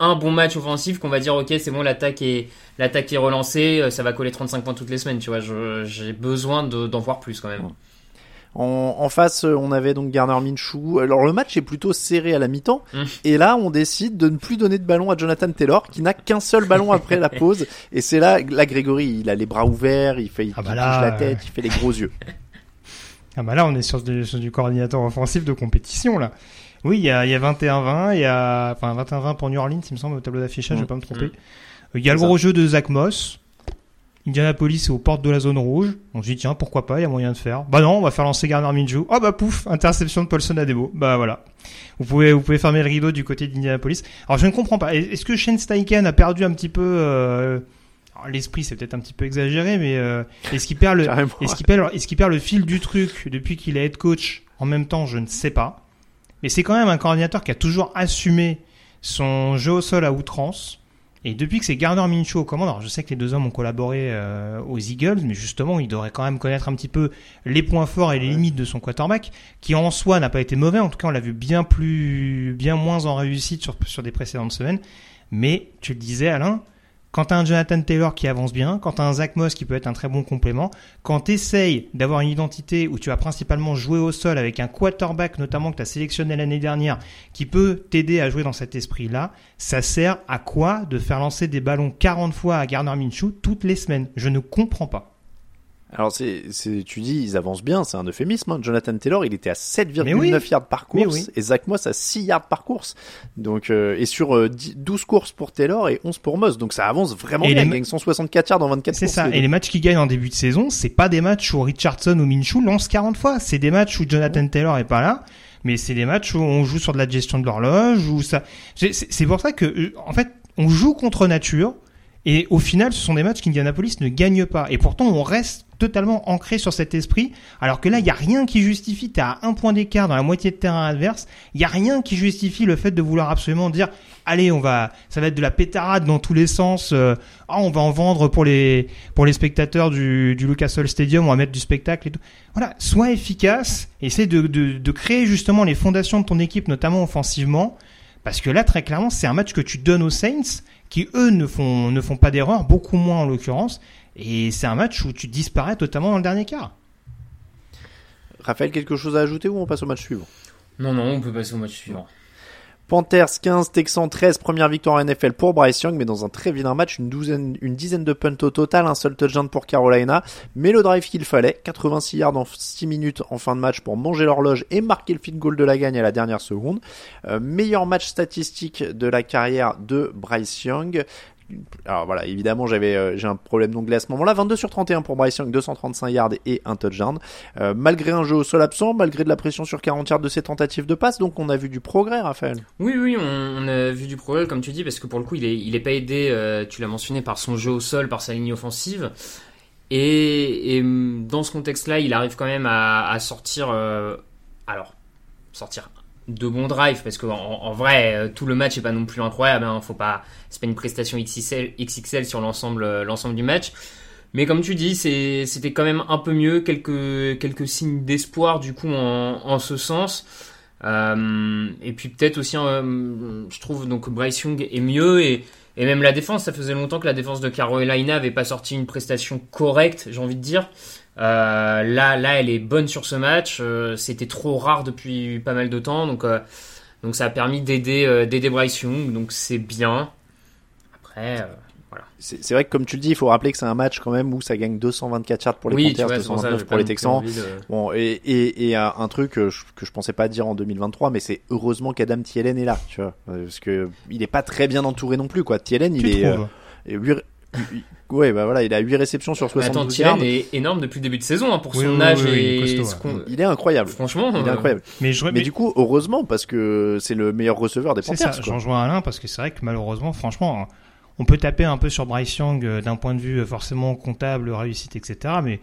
un bon match offensif qu'on va dire ok c'est bon l'attaque est l'attaque est relancée euh, ça va coller 35 points toutes les semaines tu vois j'ai besoin d'en voir plus quand même en, face, on avait donc Garner Minshew. Alors le match est plutôt serré à la mi-temps, mmh. et là on décide de ne plus donner de ballon à Jonathan Taylor, qui n'a qu'un seul ballon après la pause. Et c'est là, là Grégory, il a les bras ouverts, il fait, il, ah bah la tête, il fait les gros yeux. [LAUGHS] Ah bah là, on est sur du coordinateur offensif de compétition, là. Oui, il y a, y a 21-20, il y a, enfin, 21-20 pour New Orleans, il me semble, au tableau d'affichage, je vais pas me tromper. Mm. Il y a le gros jeu de Zach Moss. Indianapolis est aux portes de la zone rouge. On se dit, tiens, pourquoi pas, il y a moyen de faire. Bah non, on va faire lancer Garner Minshew. Oh bah pouf, interception de Paulson Adebo. Bah voilà. Vous pouvez, vous pouvez fermer le rideau du côté d'Indianapolis. Alors je ne comprends pas. Est-ce que Shane Steichen a perdu un petit peu, euh, l'esprit c'est peut-être un petit peu exagéré, mais euh, est-ce qu'il perd le, [LAUGHS] est-ce qu'il perd, est-ce qu'il perd le fil du truc depuis qu'il est head coach En même temps, je ne sais pas. Mais c'est quand même un coordinateur qui a toujours assumé son jeu au sol à outrance. Et depuis que c'est Gardner Minshew au commande, alors je sais que les deux hommes ont collaboré euh, aux Eagles, mais justement, il devrait quand même connaître un petit peu les points forts et les limites de son quarterback, qui en soi n'a pas été mauvais. En tout cas, on l'a vu bien plus, bien moins en réussite sur, sur des précédentes semaines. Mais tu le disais, Alain, quand tu as un Jonathan Taylor qui avance bien, quand tu as un Zach Moss qui peut être un très bon complément, quand tu essayes d'avoir une identité où tu vas principalement jouer au sol avec un quarterback notamment que tu as sélectionné l'année dernière qui peut t'aider à jouer dans cet esprit-là, ça sert à quoi de faire lancer des ballons 40 fois à Garner Minshew toutes les semaines? Je ne comprends pas. Alors c'est, tu dis ils avancent bien, c'est un euphémisme. Hein. Jonathan Taylor, il était à 7,9 yards par course et Zach Moss à 6 yards par course. Donc euh, et sur 12 euh, courses pour Taylor et 11 pour Moss. Donc ça avance vraiment bien. Il gagne 164 yards en 24 C'est ça. Et les matchs qu'il gagne en début de saison, c'est pas des matchs où Richardson ou Minshew lance 40 fois. C'est des matchs où Jonathan Taylor est pas là. Mais c'est des matchs où on joue sur de la gestion de l'horloge, ça. C'est, c'est pour ça que, euh, en fait, on joue contre nature. Et au final, ce sont des matchs qu'Indianapolis ne gagne pas. Et pourtant, on reste totalement ancré sur cet esprit, alors que là, il n'y a rien qui justifie, tu as un point d'écart dans la moitié de terrain adverse, il n'y a rien qui justifie le fait de vouloir absolument dire, allez, on va, ça va être de la pétarade dans tous les sens, euh, ah, on va en vendre pour les, pour les spectateurs du, du Lucas Oil Stadium, on va mettre du spectacle et tout. Voilà, sois efficace, essaie de, de, de créer justement les fondations de ton équipe, notamment offensivement, parce que là, très clairement, c'est un match que tu donnes aux Saints, qui eux ne font, ne font pas d'erreur, beaucoup moins en l'occurrence, et c'est un match où tu disparais totalement dans le dernier quart. Raphaël, quelque chose à ajouter ou on passe au match suivant? Non, non, on peut passer au match suivant. Panthers 15, Texans 13, première victoire en NFL pour Bryce Young, mais dans un très vilain match, une, douzaine, une dizaine de punts au total, un seul touchdown pour Carolina, mais le drive qu'il fallait, 86 yards en 6 minutes en fin de match pour manger l'horloge et marquer le field goal de la gagne à la dernière seconde. Euh, meilleur match statistique de la carrière de Bryce Young, alors voilà, évidemment, j'avais euh, j'ai un problème d'onglet à ce moment-là. 22 sur 31 pour Bryce Young, 235 yards et un touchdown. Euh, malgré un jeu au sol absent, malgré de la pression sur 40 yards de ses tentatives de passe, donc on a vu du progrès, Raphaël. Oui, oui, on, a vu du progrès, comme tu dis, parce que pour le coup, il est, il est pas aidé, euh, tu l'as mentionné, par son jeu au sol, par sa ligne offensive. Et, dans ce contexte-là, il arrive quand même à sortir, alors, sortir de bons drives parce qu'en en, vrai euh, tout le match est pas non plus incroyable hein, faut pas c'est pas une prestation XXL, XXL sur l'ensemble euh, l'ensemble du match mais comme tu dis c'était quand même un peu mieux quelques quelques signes d'espoir du coup en, en ce sens Euh, et puis peut-être aussi, euh, je trouve donc Bryce Young est mieux et, et même la défense. Ça faisait longtemps que la défense de Carolina avait pas sorti une prestation correcte, j'ai envie de dire. Euh, là, là, elle est bonne sur ce match. Euh, C'était trop rare depuis pas mal de temps, donc euh, donc ça a permis d'aider euh, d'aider Bryce Young, donc c'est bien. Après, euh, voilà. C'est vrai que comme tu le dis, il faut rappeler que c'est un match quand même où ça gagne 224 yards pour les Oui, Panthers, vois, c'est pour ça, 229 j'ai pour les Texans. de- Bon, et, et, et un truc que je, que je pensais pas dire en 2023, mais c'est heureusement qu'Adam Thielen est là, tu vois, parce que il est pas très bien entouré non plus, quoi. Thielen, il est, euh, ouais, bah voilà, il a 8 réceptions sur Mais 72 attends, yards. Est énorme depuis le début de saison hein, pour Oui, son oui, âge oui, oui, il est et ce Il est incroyable. Franchement, il est euh, incroyable. Mais, je, Mais mais du coup, heureusement, parce que c'est le meilleur receveur des c'est Panthers. j'en rejoins Alain parce que c'est vrai que malheureusement, franchement, on peut taper un peu sur Bryce Young euh, d'un point de vue euh, forcément comptable, réussite, etc. Mais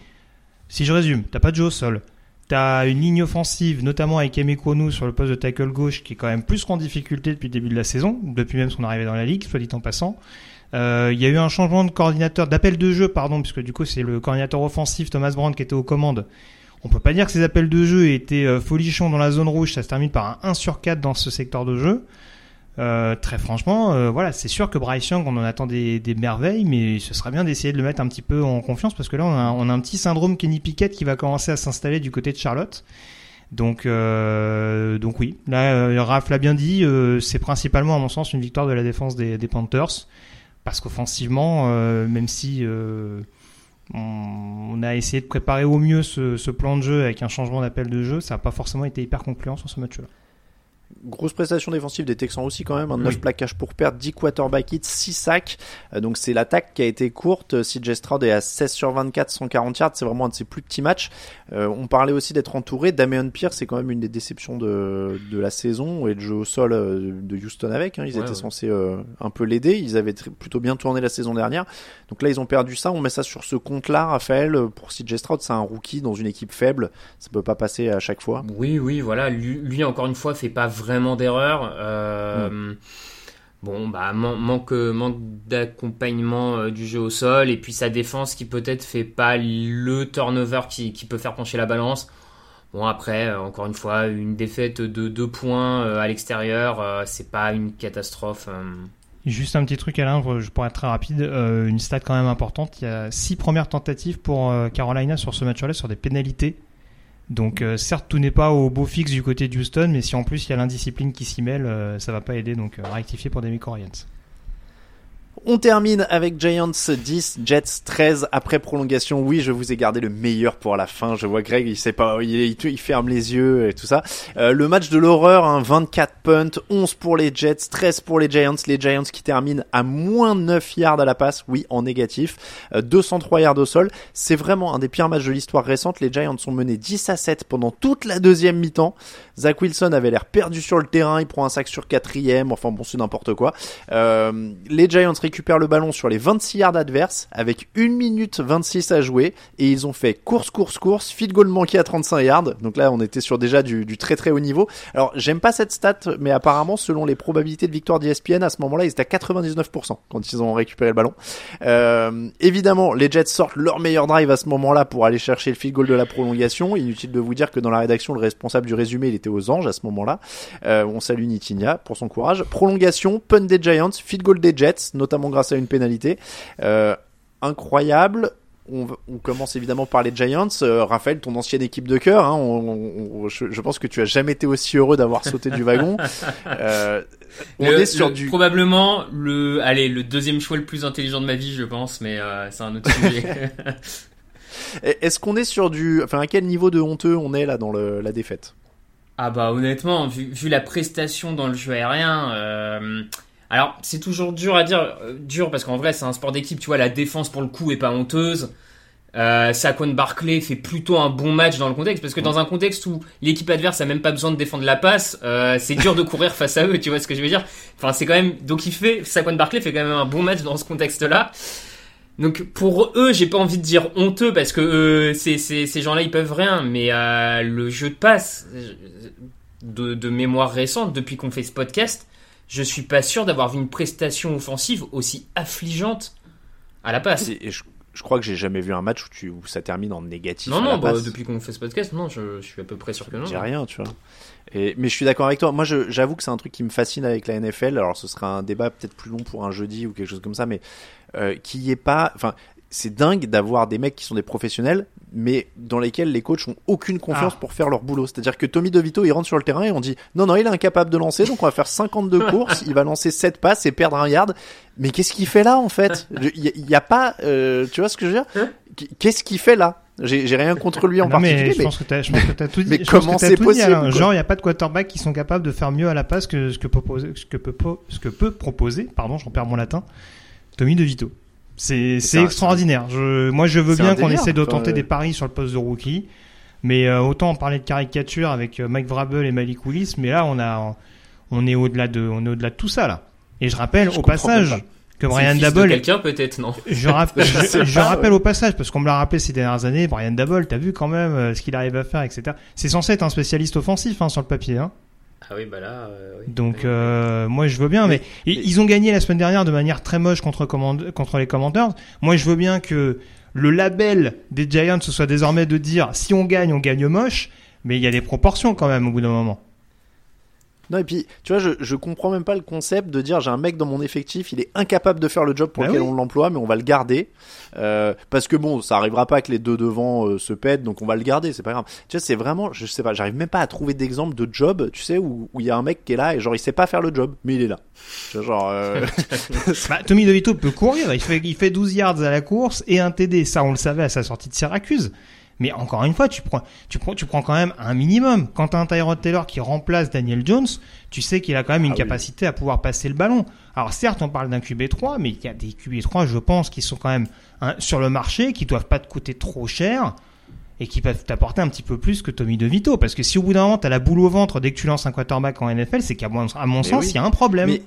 si je résume, t'as pas de jeu au sol. T'as une ligne offensive, notamment avec Emekonu sur le poste de tackle gauche, qui est quand même plus en difficulté depuis le début de la saison, depuis même son arrivée dans la ligue, soit dit en passant. Euh, Il y a eu un changement de coordinateur, d'appel de jeu, pardon, puisque du coup c'est le coordinateur offensif Thomas Brand qui était aux commandes. On peut pas dire que ces appels de jeu étaient euh, folichons dans la zone rouge, ça se termine par un 1 sur 4 dans ce secteur de jeu. Euh, très franchement, euh, voilà, c'est sûr que Bryce Young, on en attend des, des merveilles, mais ce serait bien d'essayer de le mettre un petit peu en confiance parce que là, on a, on a un petit syndrome Kenny Pickett qui va commencer à s'installer du côté de Charlotte. Donc, euh, donc oui, là, euh, Raph l'a bien dit, euh, c'est principalement, à mon sens, une victoire de la défense des, des Panthers parce qu'offensivement, euh, même si euh, on, a essayé de préparer au mieux ce, ce plan de jeu avec un changement d'appel de jeu, ça n'a pas forcément été hyper concluant sur ce match-là. Grosse prestation défensive des Texans aussi quand même, un 9 Oui. plaquages pour perdre, 10 quarterback hits, 6 sacs. Euh, donc c'est l'attaque qui a été courte. CJ Stroud est à 16 sur 24, 140 yards, c'est vraiment un de ses plus petits matchs. Euh, on parlait aussi d'être entouré. Damien Pierce, c'est quand même une des déceptions de, de la saison et le jeu au sol euh, de Houston avec. hein. Ils Ouais, étaient ouais. censés euh, un peu l'aider. Ils avaient plutôt bien tourné la saison dernière. Donc là, ils ont perdu ça. On met ça sur ce compte-là, Raphaël. Pour CJ Stroud, c'est un rookie dans une équipe faible. Ça peut pas passer à chaque fois. Oui, oui, voilà. Lui, lui, encore une fois, fait pas vraiment d'erreur. Euh, Bon, bah, man- manque, manque d'accompagnement euh, du jeu au sol et puis sa défense qui peut-être fait pas le turnover qui, qui peut faire pencher la balance. Bon, après, euh, encore une fois, une défaite de deux points euh, à l'extérieur, euh, c'est pas une catastrophe. euh. Juste un petit truc, Alain, je pourrais être très rapide. Euh, une stat quand même importante. Il y a six premières tentatives pour euh, Carolina sur ce match-là, sur des pénalités. Donc, euh, certes, tout n'est pas au beau fixe du côté de Houston, mais si en plus il y a l'indiscipline qui s'y mêle, euh, ça va pas aider. Donc, euh, rectifier pour des Ryans. On termine avec Giants 10, Jets 13 après prolongation. Oui, je vous ai gardé le meilleur pour la fin. Je vois Greg, il sait pas, il, il, il ferme les yeux et tout ça. Euh, le match de l'horreur, hein, 24 punts, 11 pour les Jets, 13 pour les Giants. Les Giants qui terminent à moins 9 yards à la passe, oui, en négatif. Euh, 203 yards au sol. C'est vraiment un des pires matchs de l'histoire récente. Les Giants sont menés 10 à 7 pendant toute la deuxième mi-temps. Zach Wilson avait l'air perdu sur le terrain. Il prend un sac sur quatrième. Enfin bon, c'est n'importe quoi. Euh, les Giants récupèrent le ballon sur les 26 yards adverses avec 1 minute 26 à jouer et ils ont fait course, course, course, field goal manqué à 35 yards. Donc là, on était sur déjà du, très très haut niveau. Alors, j'aime pas cette stat, mais apparemment, selon les probabilités de victoire d'ESPN, à ce moment-là, ils étaient à 99% quand ils ont récupéré le ballon. Euh, évidemment, les Jets sortent leur meilleur drive à ce moment-là pour aller chercher le field goal de la prolongation. Inutile de vous dire que dans la rédaction, le responsable du résumé, il était aux anges à ce moment-là. Euh, on salue Nitinia pour son courage. Prolongation, punt des Giants, field goal des Jets, notamment grâce à une pénalité. Euh, incroyable. On, on, commence évidemment par les Giants. Euh, Raphaël, ton ancienne équipe de cœur, hein, on, on, je, je, pense que tu as jamais été aussi heureux d'avoir sauté du wagon. [LAUGHS] Euh, on le, est sur le, du probablement le allez le deuxième choix le plus intelligent de ma vie, je pense, mais euh, c'est un autre sujet. [LAUGHS] Est-ce qu'on est sur du, enfin à quel niveau de honteux on est là dans le, la défaite? Ah bah honnêtement, vu, vu, la prestation dans le jeu aérien. Euh... Alors, c'est toujours dur à dire, euh, dur parce qu'en vrai, c'est un sport d'équipe, tu vois, la défense pour le coup est pas honteuse. Euh, Saquon Barclay fait plutôt un bon match dans le contexte parce que dans un contexte où l'équipe adverse a même pas besoin de défendre la passe, euh, c'est dur de courir face à eux, tu vois ce que je veux dire? Enfin, c'est quand même donc il fait Saquon Barclay fait quand même un bon match dans ce contexte-là. Donc pour eux, j'ai pas envie de dire honteux parce que euh, ces, ces, ces gens-là ils peuvent rien, mais euh, le jeu de passe de, de mémoire récente depuis qu'on fait ce podcast, je suis pas sûr d'avoir vu une prestation offensive aussi affligeante à la passe. Et je, je crois que j'ai jamais vu un match où, tu, où ça termine en négatif. Non, non, bah, depuis qu'on fait ce podcast, non, je, je suis à peu près sûr que non. J'ai rien, tu vois. Et, mais je suis d'accord avec toi. Moi, j'avoue que c'est un truc qui me fascine avec la NFL. Alors, ce sera un débat peut-être plus long pour un jeudi ou quelque chose comme ça, mais euh, qui est pas. Enfin, c'est dingue d'avoir des mecs qui sont des professionnels, mais dans lesquels les coachs ont aucune confiance Ah. pour faire leur boulot. C'est-à-dire que Tommy DeVito, il rentre sur le terrain et on dit non, non, il est incapable de lancer, donc on va faire 52 [LAUGHS] courses, il va lancer 7 passes et perdre un yard. Mais qu'est-ce qu'il fait là en fait? Il y, a- pas, euh, tu vois ce que je veux dire? Qu'est-ce qu'il fait là? J'ai rien contre lui en Non, mais particulier, je pense que t'as, je pense que t'as tout [LAUGHS] dit. mais je comment c'est dit, possible, Genre, il n'y a pas de quarterback qui sont capables de faire mieux à la passe que ce que, propose, ce que, peut, ce que peut proposer, pardon, j'en perds mon latin, Tommy DeVito. C'est, extraordinaire. Je, moi, je veux bien qu'on essaie de tenter euh. des paris sur le poste de rookie. Mais euh, autant en parler de caricature avec euh, Mike Vrabel et Malik Willis, mais là, on, a, on, est au-delà de, on est au-delà de tout ça, là. Et je rappelle Je au passage pas. que Brian Dabble quelqu'un peut-être, non [LAUGHS] je, rappelle, [LAUGHS] Je pas, rappelle au passage, parce qu'on me l'a rappelé ces dernières années, Brian Dabble, t'as vu quand même euh, ce qu'il arrive à faire, etc. C'est censé être un spécialiste offensif hein, sur le papier. Hein. Ah oui, bah là. euh, oui. Donc euh, moi je veux bien, mais, ils ont gagné la semaine dernière de manière très moche contre, commande- contre les Commanders. Moi je veux bien que le label des Giants ce soit désormais de dire si on gagne, on gagne moche, mais il y a des proportions quand même au bout d'un moment. Non, et puis, tu vois, je, je comprends même pas le concept de dire j'ai un mec dans mon effectif, il est incapable de faire le job pour Bah lequel oui. on l'emploie, mais on va le garder. Euh, parce que bon, ça arrivera pas que les deux devant euh, se pètent, donc on va le garder, c'est pas grave. Tu vois, c'est vraiment, je sais pas, j'arrive même pas à trouver d'exemple de job, tu sais, où où il y a un mec qui est là et genre il sait pas faire le job, mais il est là. Tu vois, genre, euh, [LAUGHS] Bah, Tommy DeVito peut courir, il fait, il fait 12 yards à la course et un TD. Ça, on le savait à sa sortie de Syracuse. Mais encore une fois, tu prends, tu prends, tu prends quand même un minimum. Quand t'as un Tyrod Taylor qui remplace Daniel Jones, tu sais qu'il a quand même une Ah oui. capacité à pouvoir passer le ballon. Alors certes, on parle d'un QB3, mais il y a des QB3, je pense, qui sont quand même hein, sur le marché, qui doivent pas te coûter trop cher et qui peuvent t'apporter un petit peu plus que Tommy DeVito. Parce que si au bout d'un moment, t'as la boule au ventre dès que tu lances un quarterback en NFL, c'est qu'à mon, à mon Mais sens, il oui. y a un problème. mais,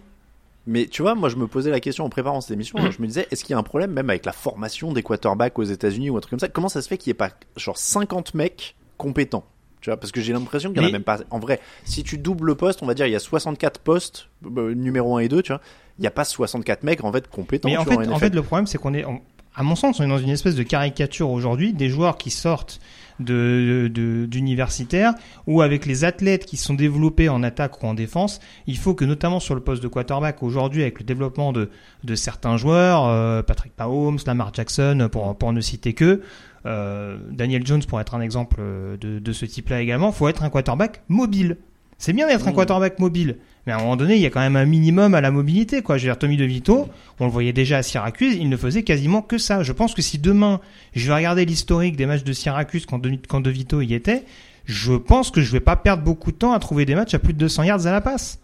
mais tu vois, moi je me posais la question en préparant cette émission, je me disais, est-ce qu'il y a un problème même avec la formation des quarterbacks aux États-Unis ou un truc comme ça? Comment ça se fait qu'il n'y ait pas genre 50 mecs compétents? Tu vois, parce que j'ai l'impression qu'il n'y en a Mais- même pas. En vrai, si tu doubles le poste, on va dire il y a 64 postes, euh, numéro 1 et 2, tu vois. Il n'y a pas 64 mecs en fait compétents. Mais en vois, fait, en NFL. fait, le problème, c'est qu'on est, en- à mon sens, on est dans une espèce de caricature aujourd'hui des joueurs qui sortent d'universitaires ou avec les athlètes qui sont développés en attaque ou en défense. Il faut que, notamment sur le poste de quarterback, aujourd'hui, avec le développement de, de certains joueurs, euh, Patrick Mahomes, Lamar Jackson, pour, pour ne citer que, euh, Daniel Jones pour être un exemple euh, de, de ce type-là également, faut être un quarterback mobile. C'est bien d'être un Mmh. quarterback mobile, mais à un moment donné, il y a quand même un minimum à la mobilité. Quoi. Je veux dire, Tommy DeVito, on le voyait déjà à Syracuse, il ne faisait quasiment que ça. Je pense que si demain, je vais regarder l'historique des matchs de Syracuse quand, De- quand DeVito y était, je pense que je vais pas perdre beaucoup de temps à trouver des matchs à plus de 200 yards à la passe.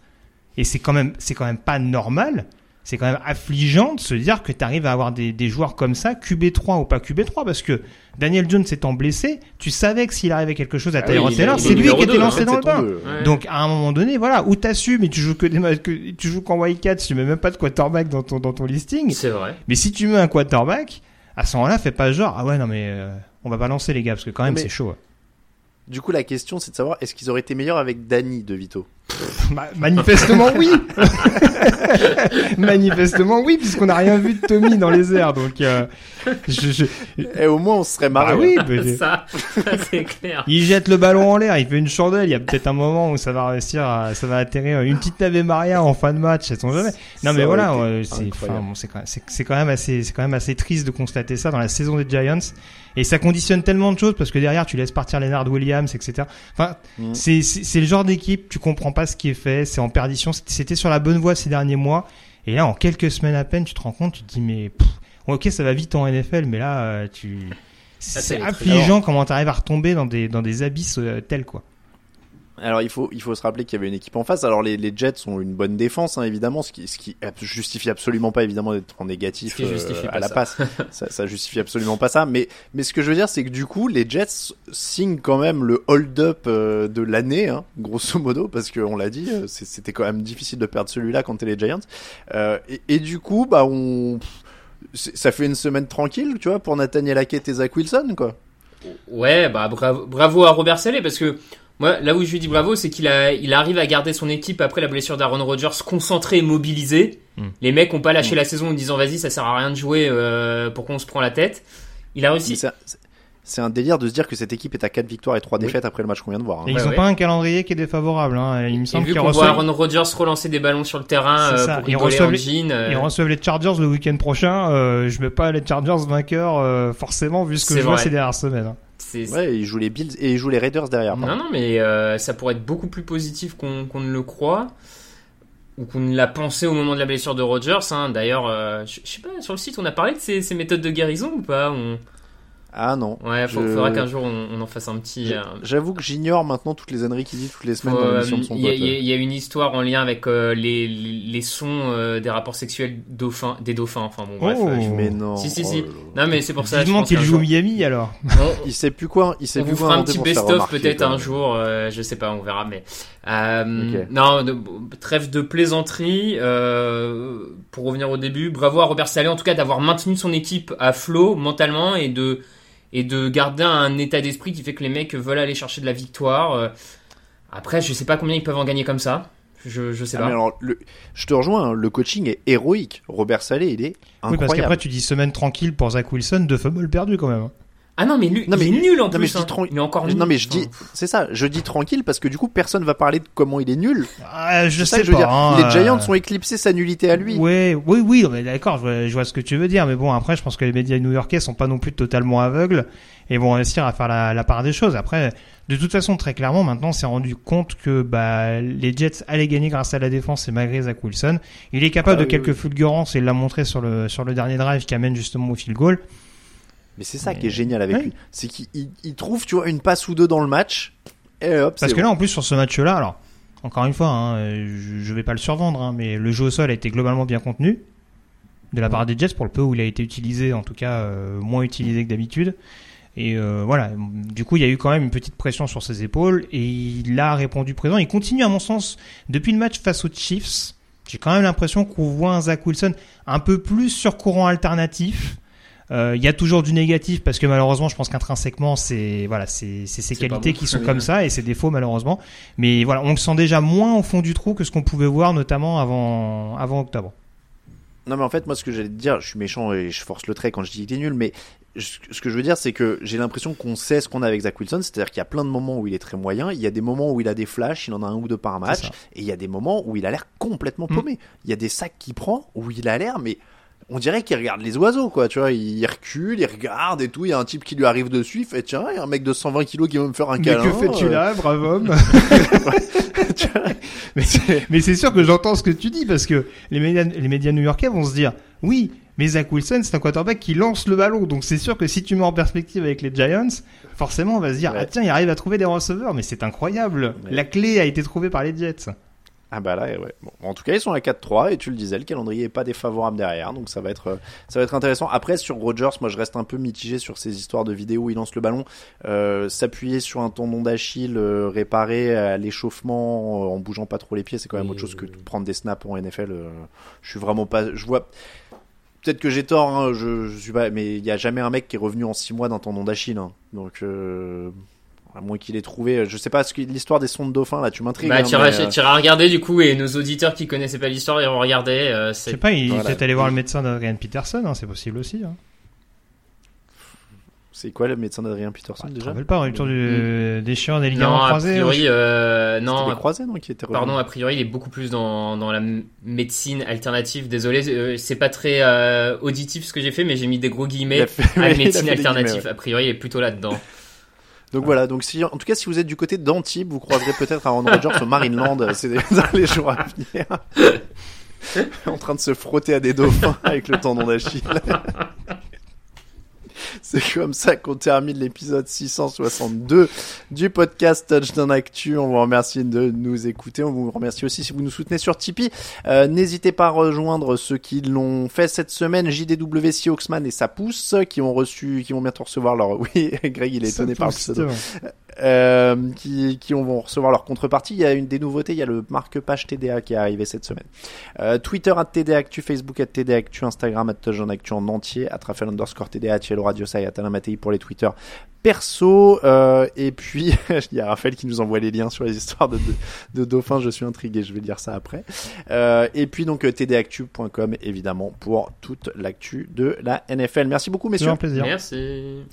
Et c'est quand même, c'est quand même pas normal. C'est quand même affligeant de se dire que tu arrives à avoir des, des joueurs comme ça, QB3 ou pas QB3, parce que Daniel Jones étant blessé, tu savais que s'il arrivait quelque chose à Ah oui, Tyrod est- Taylor, c'est lui qui était lancé En fait, dans le bain. Ouais. Donc à un moment donné, voilà, où t'assumes et tu joues que des que tu joues qu'en Wildcat, tu mets même pas de quarterback dans ton dans ton listing. C'est vrai. Mais si tu mets un quarterback, à ce moment-là, fais pas genre ah ouais non mais euh, on va balancer les gars parce que quand même Mais- c'est chaud. Du coup, la question c'est de savoir est-ce qu'ils auraient été meilleurs avec Danny de Vito? Ma- manifestement oui. [LAUGHS] manifestement oui puisqu'on n'a rien vu de Tommy dans les airs donc euh, je- je- Et au moins on se serait marré. ah oui. mais- ça, ça, [LAUGHS] c'est clair. Il jette le ballon en l'air, il fait une chandelle. Il y a peut-être un moment où ça va réussir, à, ça va atterrir une petite Ave Maria en fin de match. Sait-on jamais. Non mais voilà, euh, c'est, bon, c'est quand, même- quand assez, c'est quand même assez triste de constater ça dans la saison des Giants. Et ça conditionne tellement de choses parce que derrière tu laisses partir Leonard Williams, etc. Enfin, c'est, c'est le genre d'équipe, tu comprends pas ce qui est fait, c'est en perdition. C'était- sur la bonne voie ces derniers mois. Et là, en quelques semaines à peine, tu te rends compte, tu te dis mais, pff, ok, ça va vite en NFL, mais là, euh, tu, c'est, affligeant comment t'arrives à retomber dans des, dans des abysses euh, tels quoi. Alors il faut il faut se rappeler qu'il y avait une équipe en face. Alors les, les Jets ont une bonne défense hein, évidemment, ce qui ce qui justifie absolument pas évidemment d'être en négatif euh, à la ça. passe. [LAUGHS] ça, ça justifie absolument pas ça. Mais mais ce que je veux dire c'est que du coup les Jets signent quand même le hold-up euh, de l'année, hein, grosso modo, parce qu'on l'a dit, euh, c'était quand même difficile de perdre celui-là quand t'es les Giants. Euh, et, et du coup bah on ça fait une semaine tranquille, tu vois, pour Nathaniel Hackett et Zach Wilson quoi. Ouais, bah bravo, bravo à Robert Saleh parce que Moi, là où je lui dis bravo, c'est qu'il a, il arrive à garder son équipe après la blessure d'Aaron Rodgers concentrée et mobilisée. Mm. Les mecs ont pas lâché la saison en disant vas-y, ça sert à rien de jouer, euh, pourquoi on se prend la tête. Il a réussi. c'est- un délire de se dire que cette équipe est à 4 victoires et 3 défaites après le match qu'on vient de voir. hein. Et ils ont ouais. pas un calendrier qui est défavorable. Hein. Il me Et semble vu qu'ils qu'on voit reçoivent, Aaron Rodgers relancer des ballons sur le terrain euh, pour Ils rigoler reçoivent en les- jean, euh, ils reçoivent les Chargers le week-end prochain. Euh, je mets pas les Chargers vainqueurs euh, forcément vu ce que C'est je vois ces dernières semaines. hein. C'est- Ouais, ils jouent les Bills et ils jouent les Raiders derrière. Non, pardon. non, mais euh, ça pourrait être beaucoup plus positif qu'on ne le croit. Ou qu'on ne l'a pensé au moment de la blessure de Rodgers. hein. D'ailleurs, euh, je je sais pas, sur le site, on a parlé de ces, ces méthodes de guérison ou pas? On- Ah non. Ouais, Je- faudra qu'un jour on, on en fasse un petit. Euh, J'avoue que j'ignore maintenant toutes les âneries qu'il dit toutes les semaines faut, dans l'émission de son Il y, a- pote. il y a- il y a une histoire en lien avec euh, les, les, sons euh, des rapports sexuels dauphins, des dauphins. Enfin bon, bref. Oh. euh, je- Mais non. Si, si, oh si. Non, mais c'est pour ça. Vivement qu'il joue jour- Miami alors. [LAUGHS] Il sait plus quoi. Il sait on plus vous quoi fera un petit best-of peut-être un jour, euh, je sais pas, on verra, mais euh, Ok. non, de- trêve de plaisanterie. euh, pour revenir au début, bravo à Robert Saleh en tout cas d'avoir maintenu son équipe à flot mentalement et de et de garder un état d'esprit qui fait que les mecs veulent aller chercher de la victoire. euh. Après, je sais pas combien ils peuvent en gagner comme ça. Je, je sais Ah, pas. mais alors, le- je te rejoins, hein, le coaching est héroïque. Robert Saleh, il est Oui, parce incroyable. qu'après tu dis semaine tranquille pour Zach Wilson, deux fumbles perdus quand même. Ah non, mais lui, Non, mais- il est nul en non, mais plus. je dis hein. tran- Il est encore nul. non mais je dis, c'est ça, je dis tranquille parce que du coup personne va parler de comment il est nul. Ah, je ça sais que je veux pas. dire. hein, les Giants euh, ont éclipsé sa nullité à lui. Ouais, oui, oui, mais d'accord, je vois, je vois ce que tu veux dire, mais bon, après, je pense que les médias new-yorkais sont pas non plus totalement aveugles et vont réussir à faire la, la part des choses. Après, de toute façon, très clairement, maintenant, on s'est rendu compte que bah, les Jets allaient gagner grâce à la défense et malgré Zach Wilson. Il est capable Ah de oui, quelques oui. fulgurances et il l'a montré sur le sur le dernier drive qui amène justement au field goal. Mais c'est ça Mais- qui est génial avec lui, c'est qu'il il- il trouve, tu vois, une passe ou deux dans le match. Et hop, Parce que bon. là, en plus, sur ce match-là, alors, encore une fois, hein, je, je vais pas le survendre, hein, mais le jeu au sol a été globalement bien contenu de la part des Jets pour le peu où il a été utilisé, en tout cas euh, moins utilisé que d'habitude. Et euh, voilà, du coup, il y a eu quand même une petite pression sur ses épaules et il a répondu présent. Il continue, à mon sens, depuis le match face aux Chiefs. J'ai quand même l'impression qu'on voit un Zach Wilson un peu plus sur courant alternatif. Euh, Il y a toujours du négatif parce que malheureusement, je pense qu'intrinsèquement, c'est voilà, c'est c'est ses qualités bon. qui sont comme ça et ses défauts malheureusement. Mais voilà, on le sent déjà moins au fond du trou que ce qu'on pouvait voir notamment avant avant octobre. Non mais en fait moi ce que j'allais te dire, je suis méchant et je force le trait quand je dis qu'il est nul, mais ce que je veux dire c'est que j'ai l'impression qu'on sait ce qu'on a avec Zach Wilson, c'est-à-dire qu'il y a plein de moments où il est très moyen, il y a des moments où il a des flashs, il en a un ou deux par match, et il y a des moments où il a l'air complètement Mm. paumé. Il y a des sacs qu'il prend où il a l'air mais on dirait qu'il regarde les oiseaux quoi, tu vois, il recule, il regarde et tout, il y a un type qui lui arrive dessus, il fait tiens, il y a un mec de 120 kilos qui veut me faire un câlin. euh, là, brave homme. [LAUGHS] Mais, mais c'est sûr que j'entends ce que tu dis parce que les médias, les médias new-yorkais vont se dire oui, mais Zach Wilson c'est un quarterback qui lance le ballon donc c'est sûr que si tu mets en perspective avec les Giants, forcément on va se dire Ouais. ah tiens il arrive à trouver des receveurs mais c'est incroyable. Ouais. La clé a été trouvée par les Jets. Ah bah là, ouais. Bon, en tout cas, ils sont à 4-3 et tu le disais, le calendrier est pas défavorable derrière, donc ça va être, ça va être intéressant. Après, sur Rogers, moi, je reste un peu mitigé sur ces histoires de vidéos où il lance le ballon, euh, s'appuyer sur un tendon d'Achille euh, réparé à l'échauffement euh, en bougeant pas trop les pieds, c'est quand même Oui, autre chose que de prendre des snaps en NFL. je suis vraiment pas, je vois. Peut-être que j'ai tort, hein, je, je suis pas, mais il y a jamais un mec qui est revenu en 6 mois d'un tendon d'Achille, hein. donc. Euh... À moins qu'il ait trouvé, je sais pas ce que l'histoire des sons de dauphin là, tu m'intrigues. Bah, hein, tu iras mais, euh, tu iras regarder du coup, et nos auditeurs qui connaissaient pas l'histoire iront regarder. euh, Je sais pas, il Voilà. peut-être allé voir le médecin d'Adrian Peterson, hein, c'est possible aussi. Hein. C'est quoi le médecin d'Adrien Peterson Je me déjà rappelle pas, rupture du, des chiens, des ligaments Non, a croisés. priori, euh, non, les croisés, non, qui Pardon, a priori, il est beaucoup plus dans, dans la médecine alternative. Désolé, euh, c'est pas très euh, auditif ce que j'ai fait, mais j'ai mis des gros Il guillemets a fait- [LAUGHS] à a médecine des alternative. A priori, il est plutôt là-dedans. Donc voilà, donc si, en tout cas, si vous êtes du côté d'Antibes, vous croiserez peut-être Aaron Rodgers au Marineland, c'est des- [LAUGHS] dans les jours à venir. [LAUGHS] en train de se frotter à des dauphins avec le tendon d'Achille. [LAUGHS] [LAUGHS] C'est comme ça qu'on termine l'épisode 662 du podcast Touchdown Actu. On vous remercie de nous écouter. On vous remercie aussi si vous nous soutenez sur Tipeee. Euh, N'hésitez pas à rejoindre ceux qui l'ont fait cette semaine. JDW, Sioxman et sa pousse qui ont reçu, qui vont bientôt recevoir leur, [LAUGHS] oui, Greg, il est étonné par le pseudo. euh, qui, qui vont recevoir leur contrepartie. Il y a une des nouveautés, il y a le marque-page TDA qui est arrivé cette semaine. Euh, Twitter at TDA Actu, Facebook at TDA Actu, Instagram at Actu en entier, at Raphaël underscore TDA, Cielo Radio Sai, at Alain Mattei pour les Twitter perso. Euh, et puis, [LAUGHS] il y a Raphaël qui nous envoie les liens sur les histoires de, de, de dauphins. Je suis intrigué, je vais dire ça après. Euh, et puis donc tdactu.com évidemment pour toute l'actu de la NFL. Merci beaucoup messieurs. un plaisir. Merci.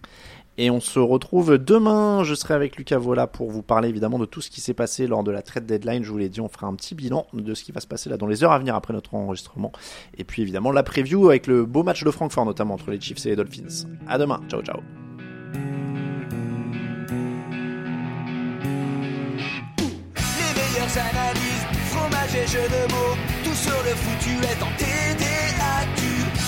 Et on se retrouve demain. Je serai avec Lucas Vola pour vous parler évidemment de tout ce qui s'est passé lors de la trade deadline. Je vous l'ai dit, on fera un petit bilan de ce qui va se passer là dans les heures à venir après notre enregistrement. Et puis évidemment la preview avec le beau match de Francfort notamment entre les Chiefs et les Dolphins. À demain. Ciao ciao. Les fromage et de mots, tout sur le foutu est en.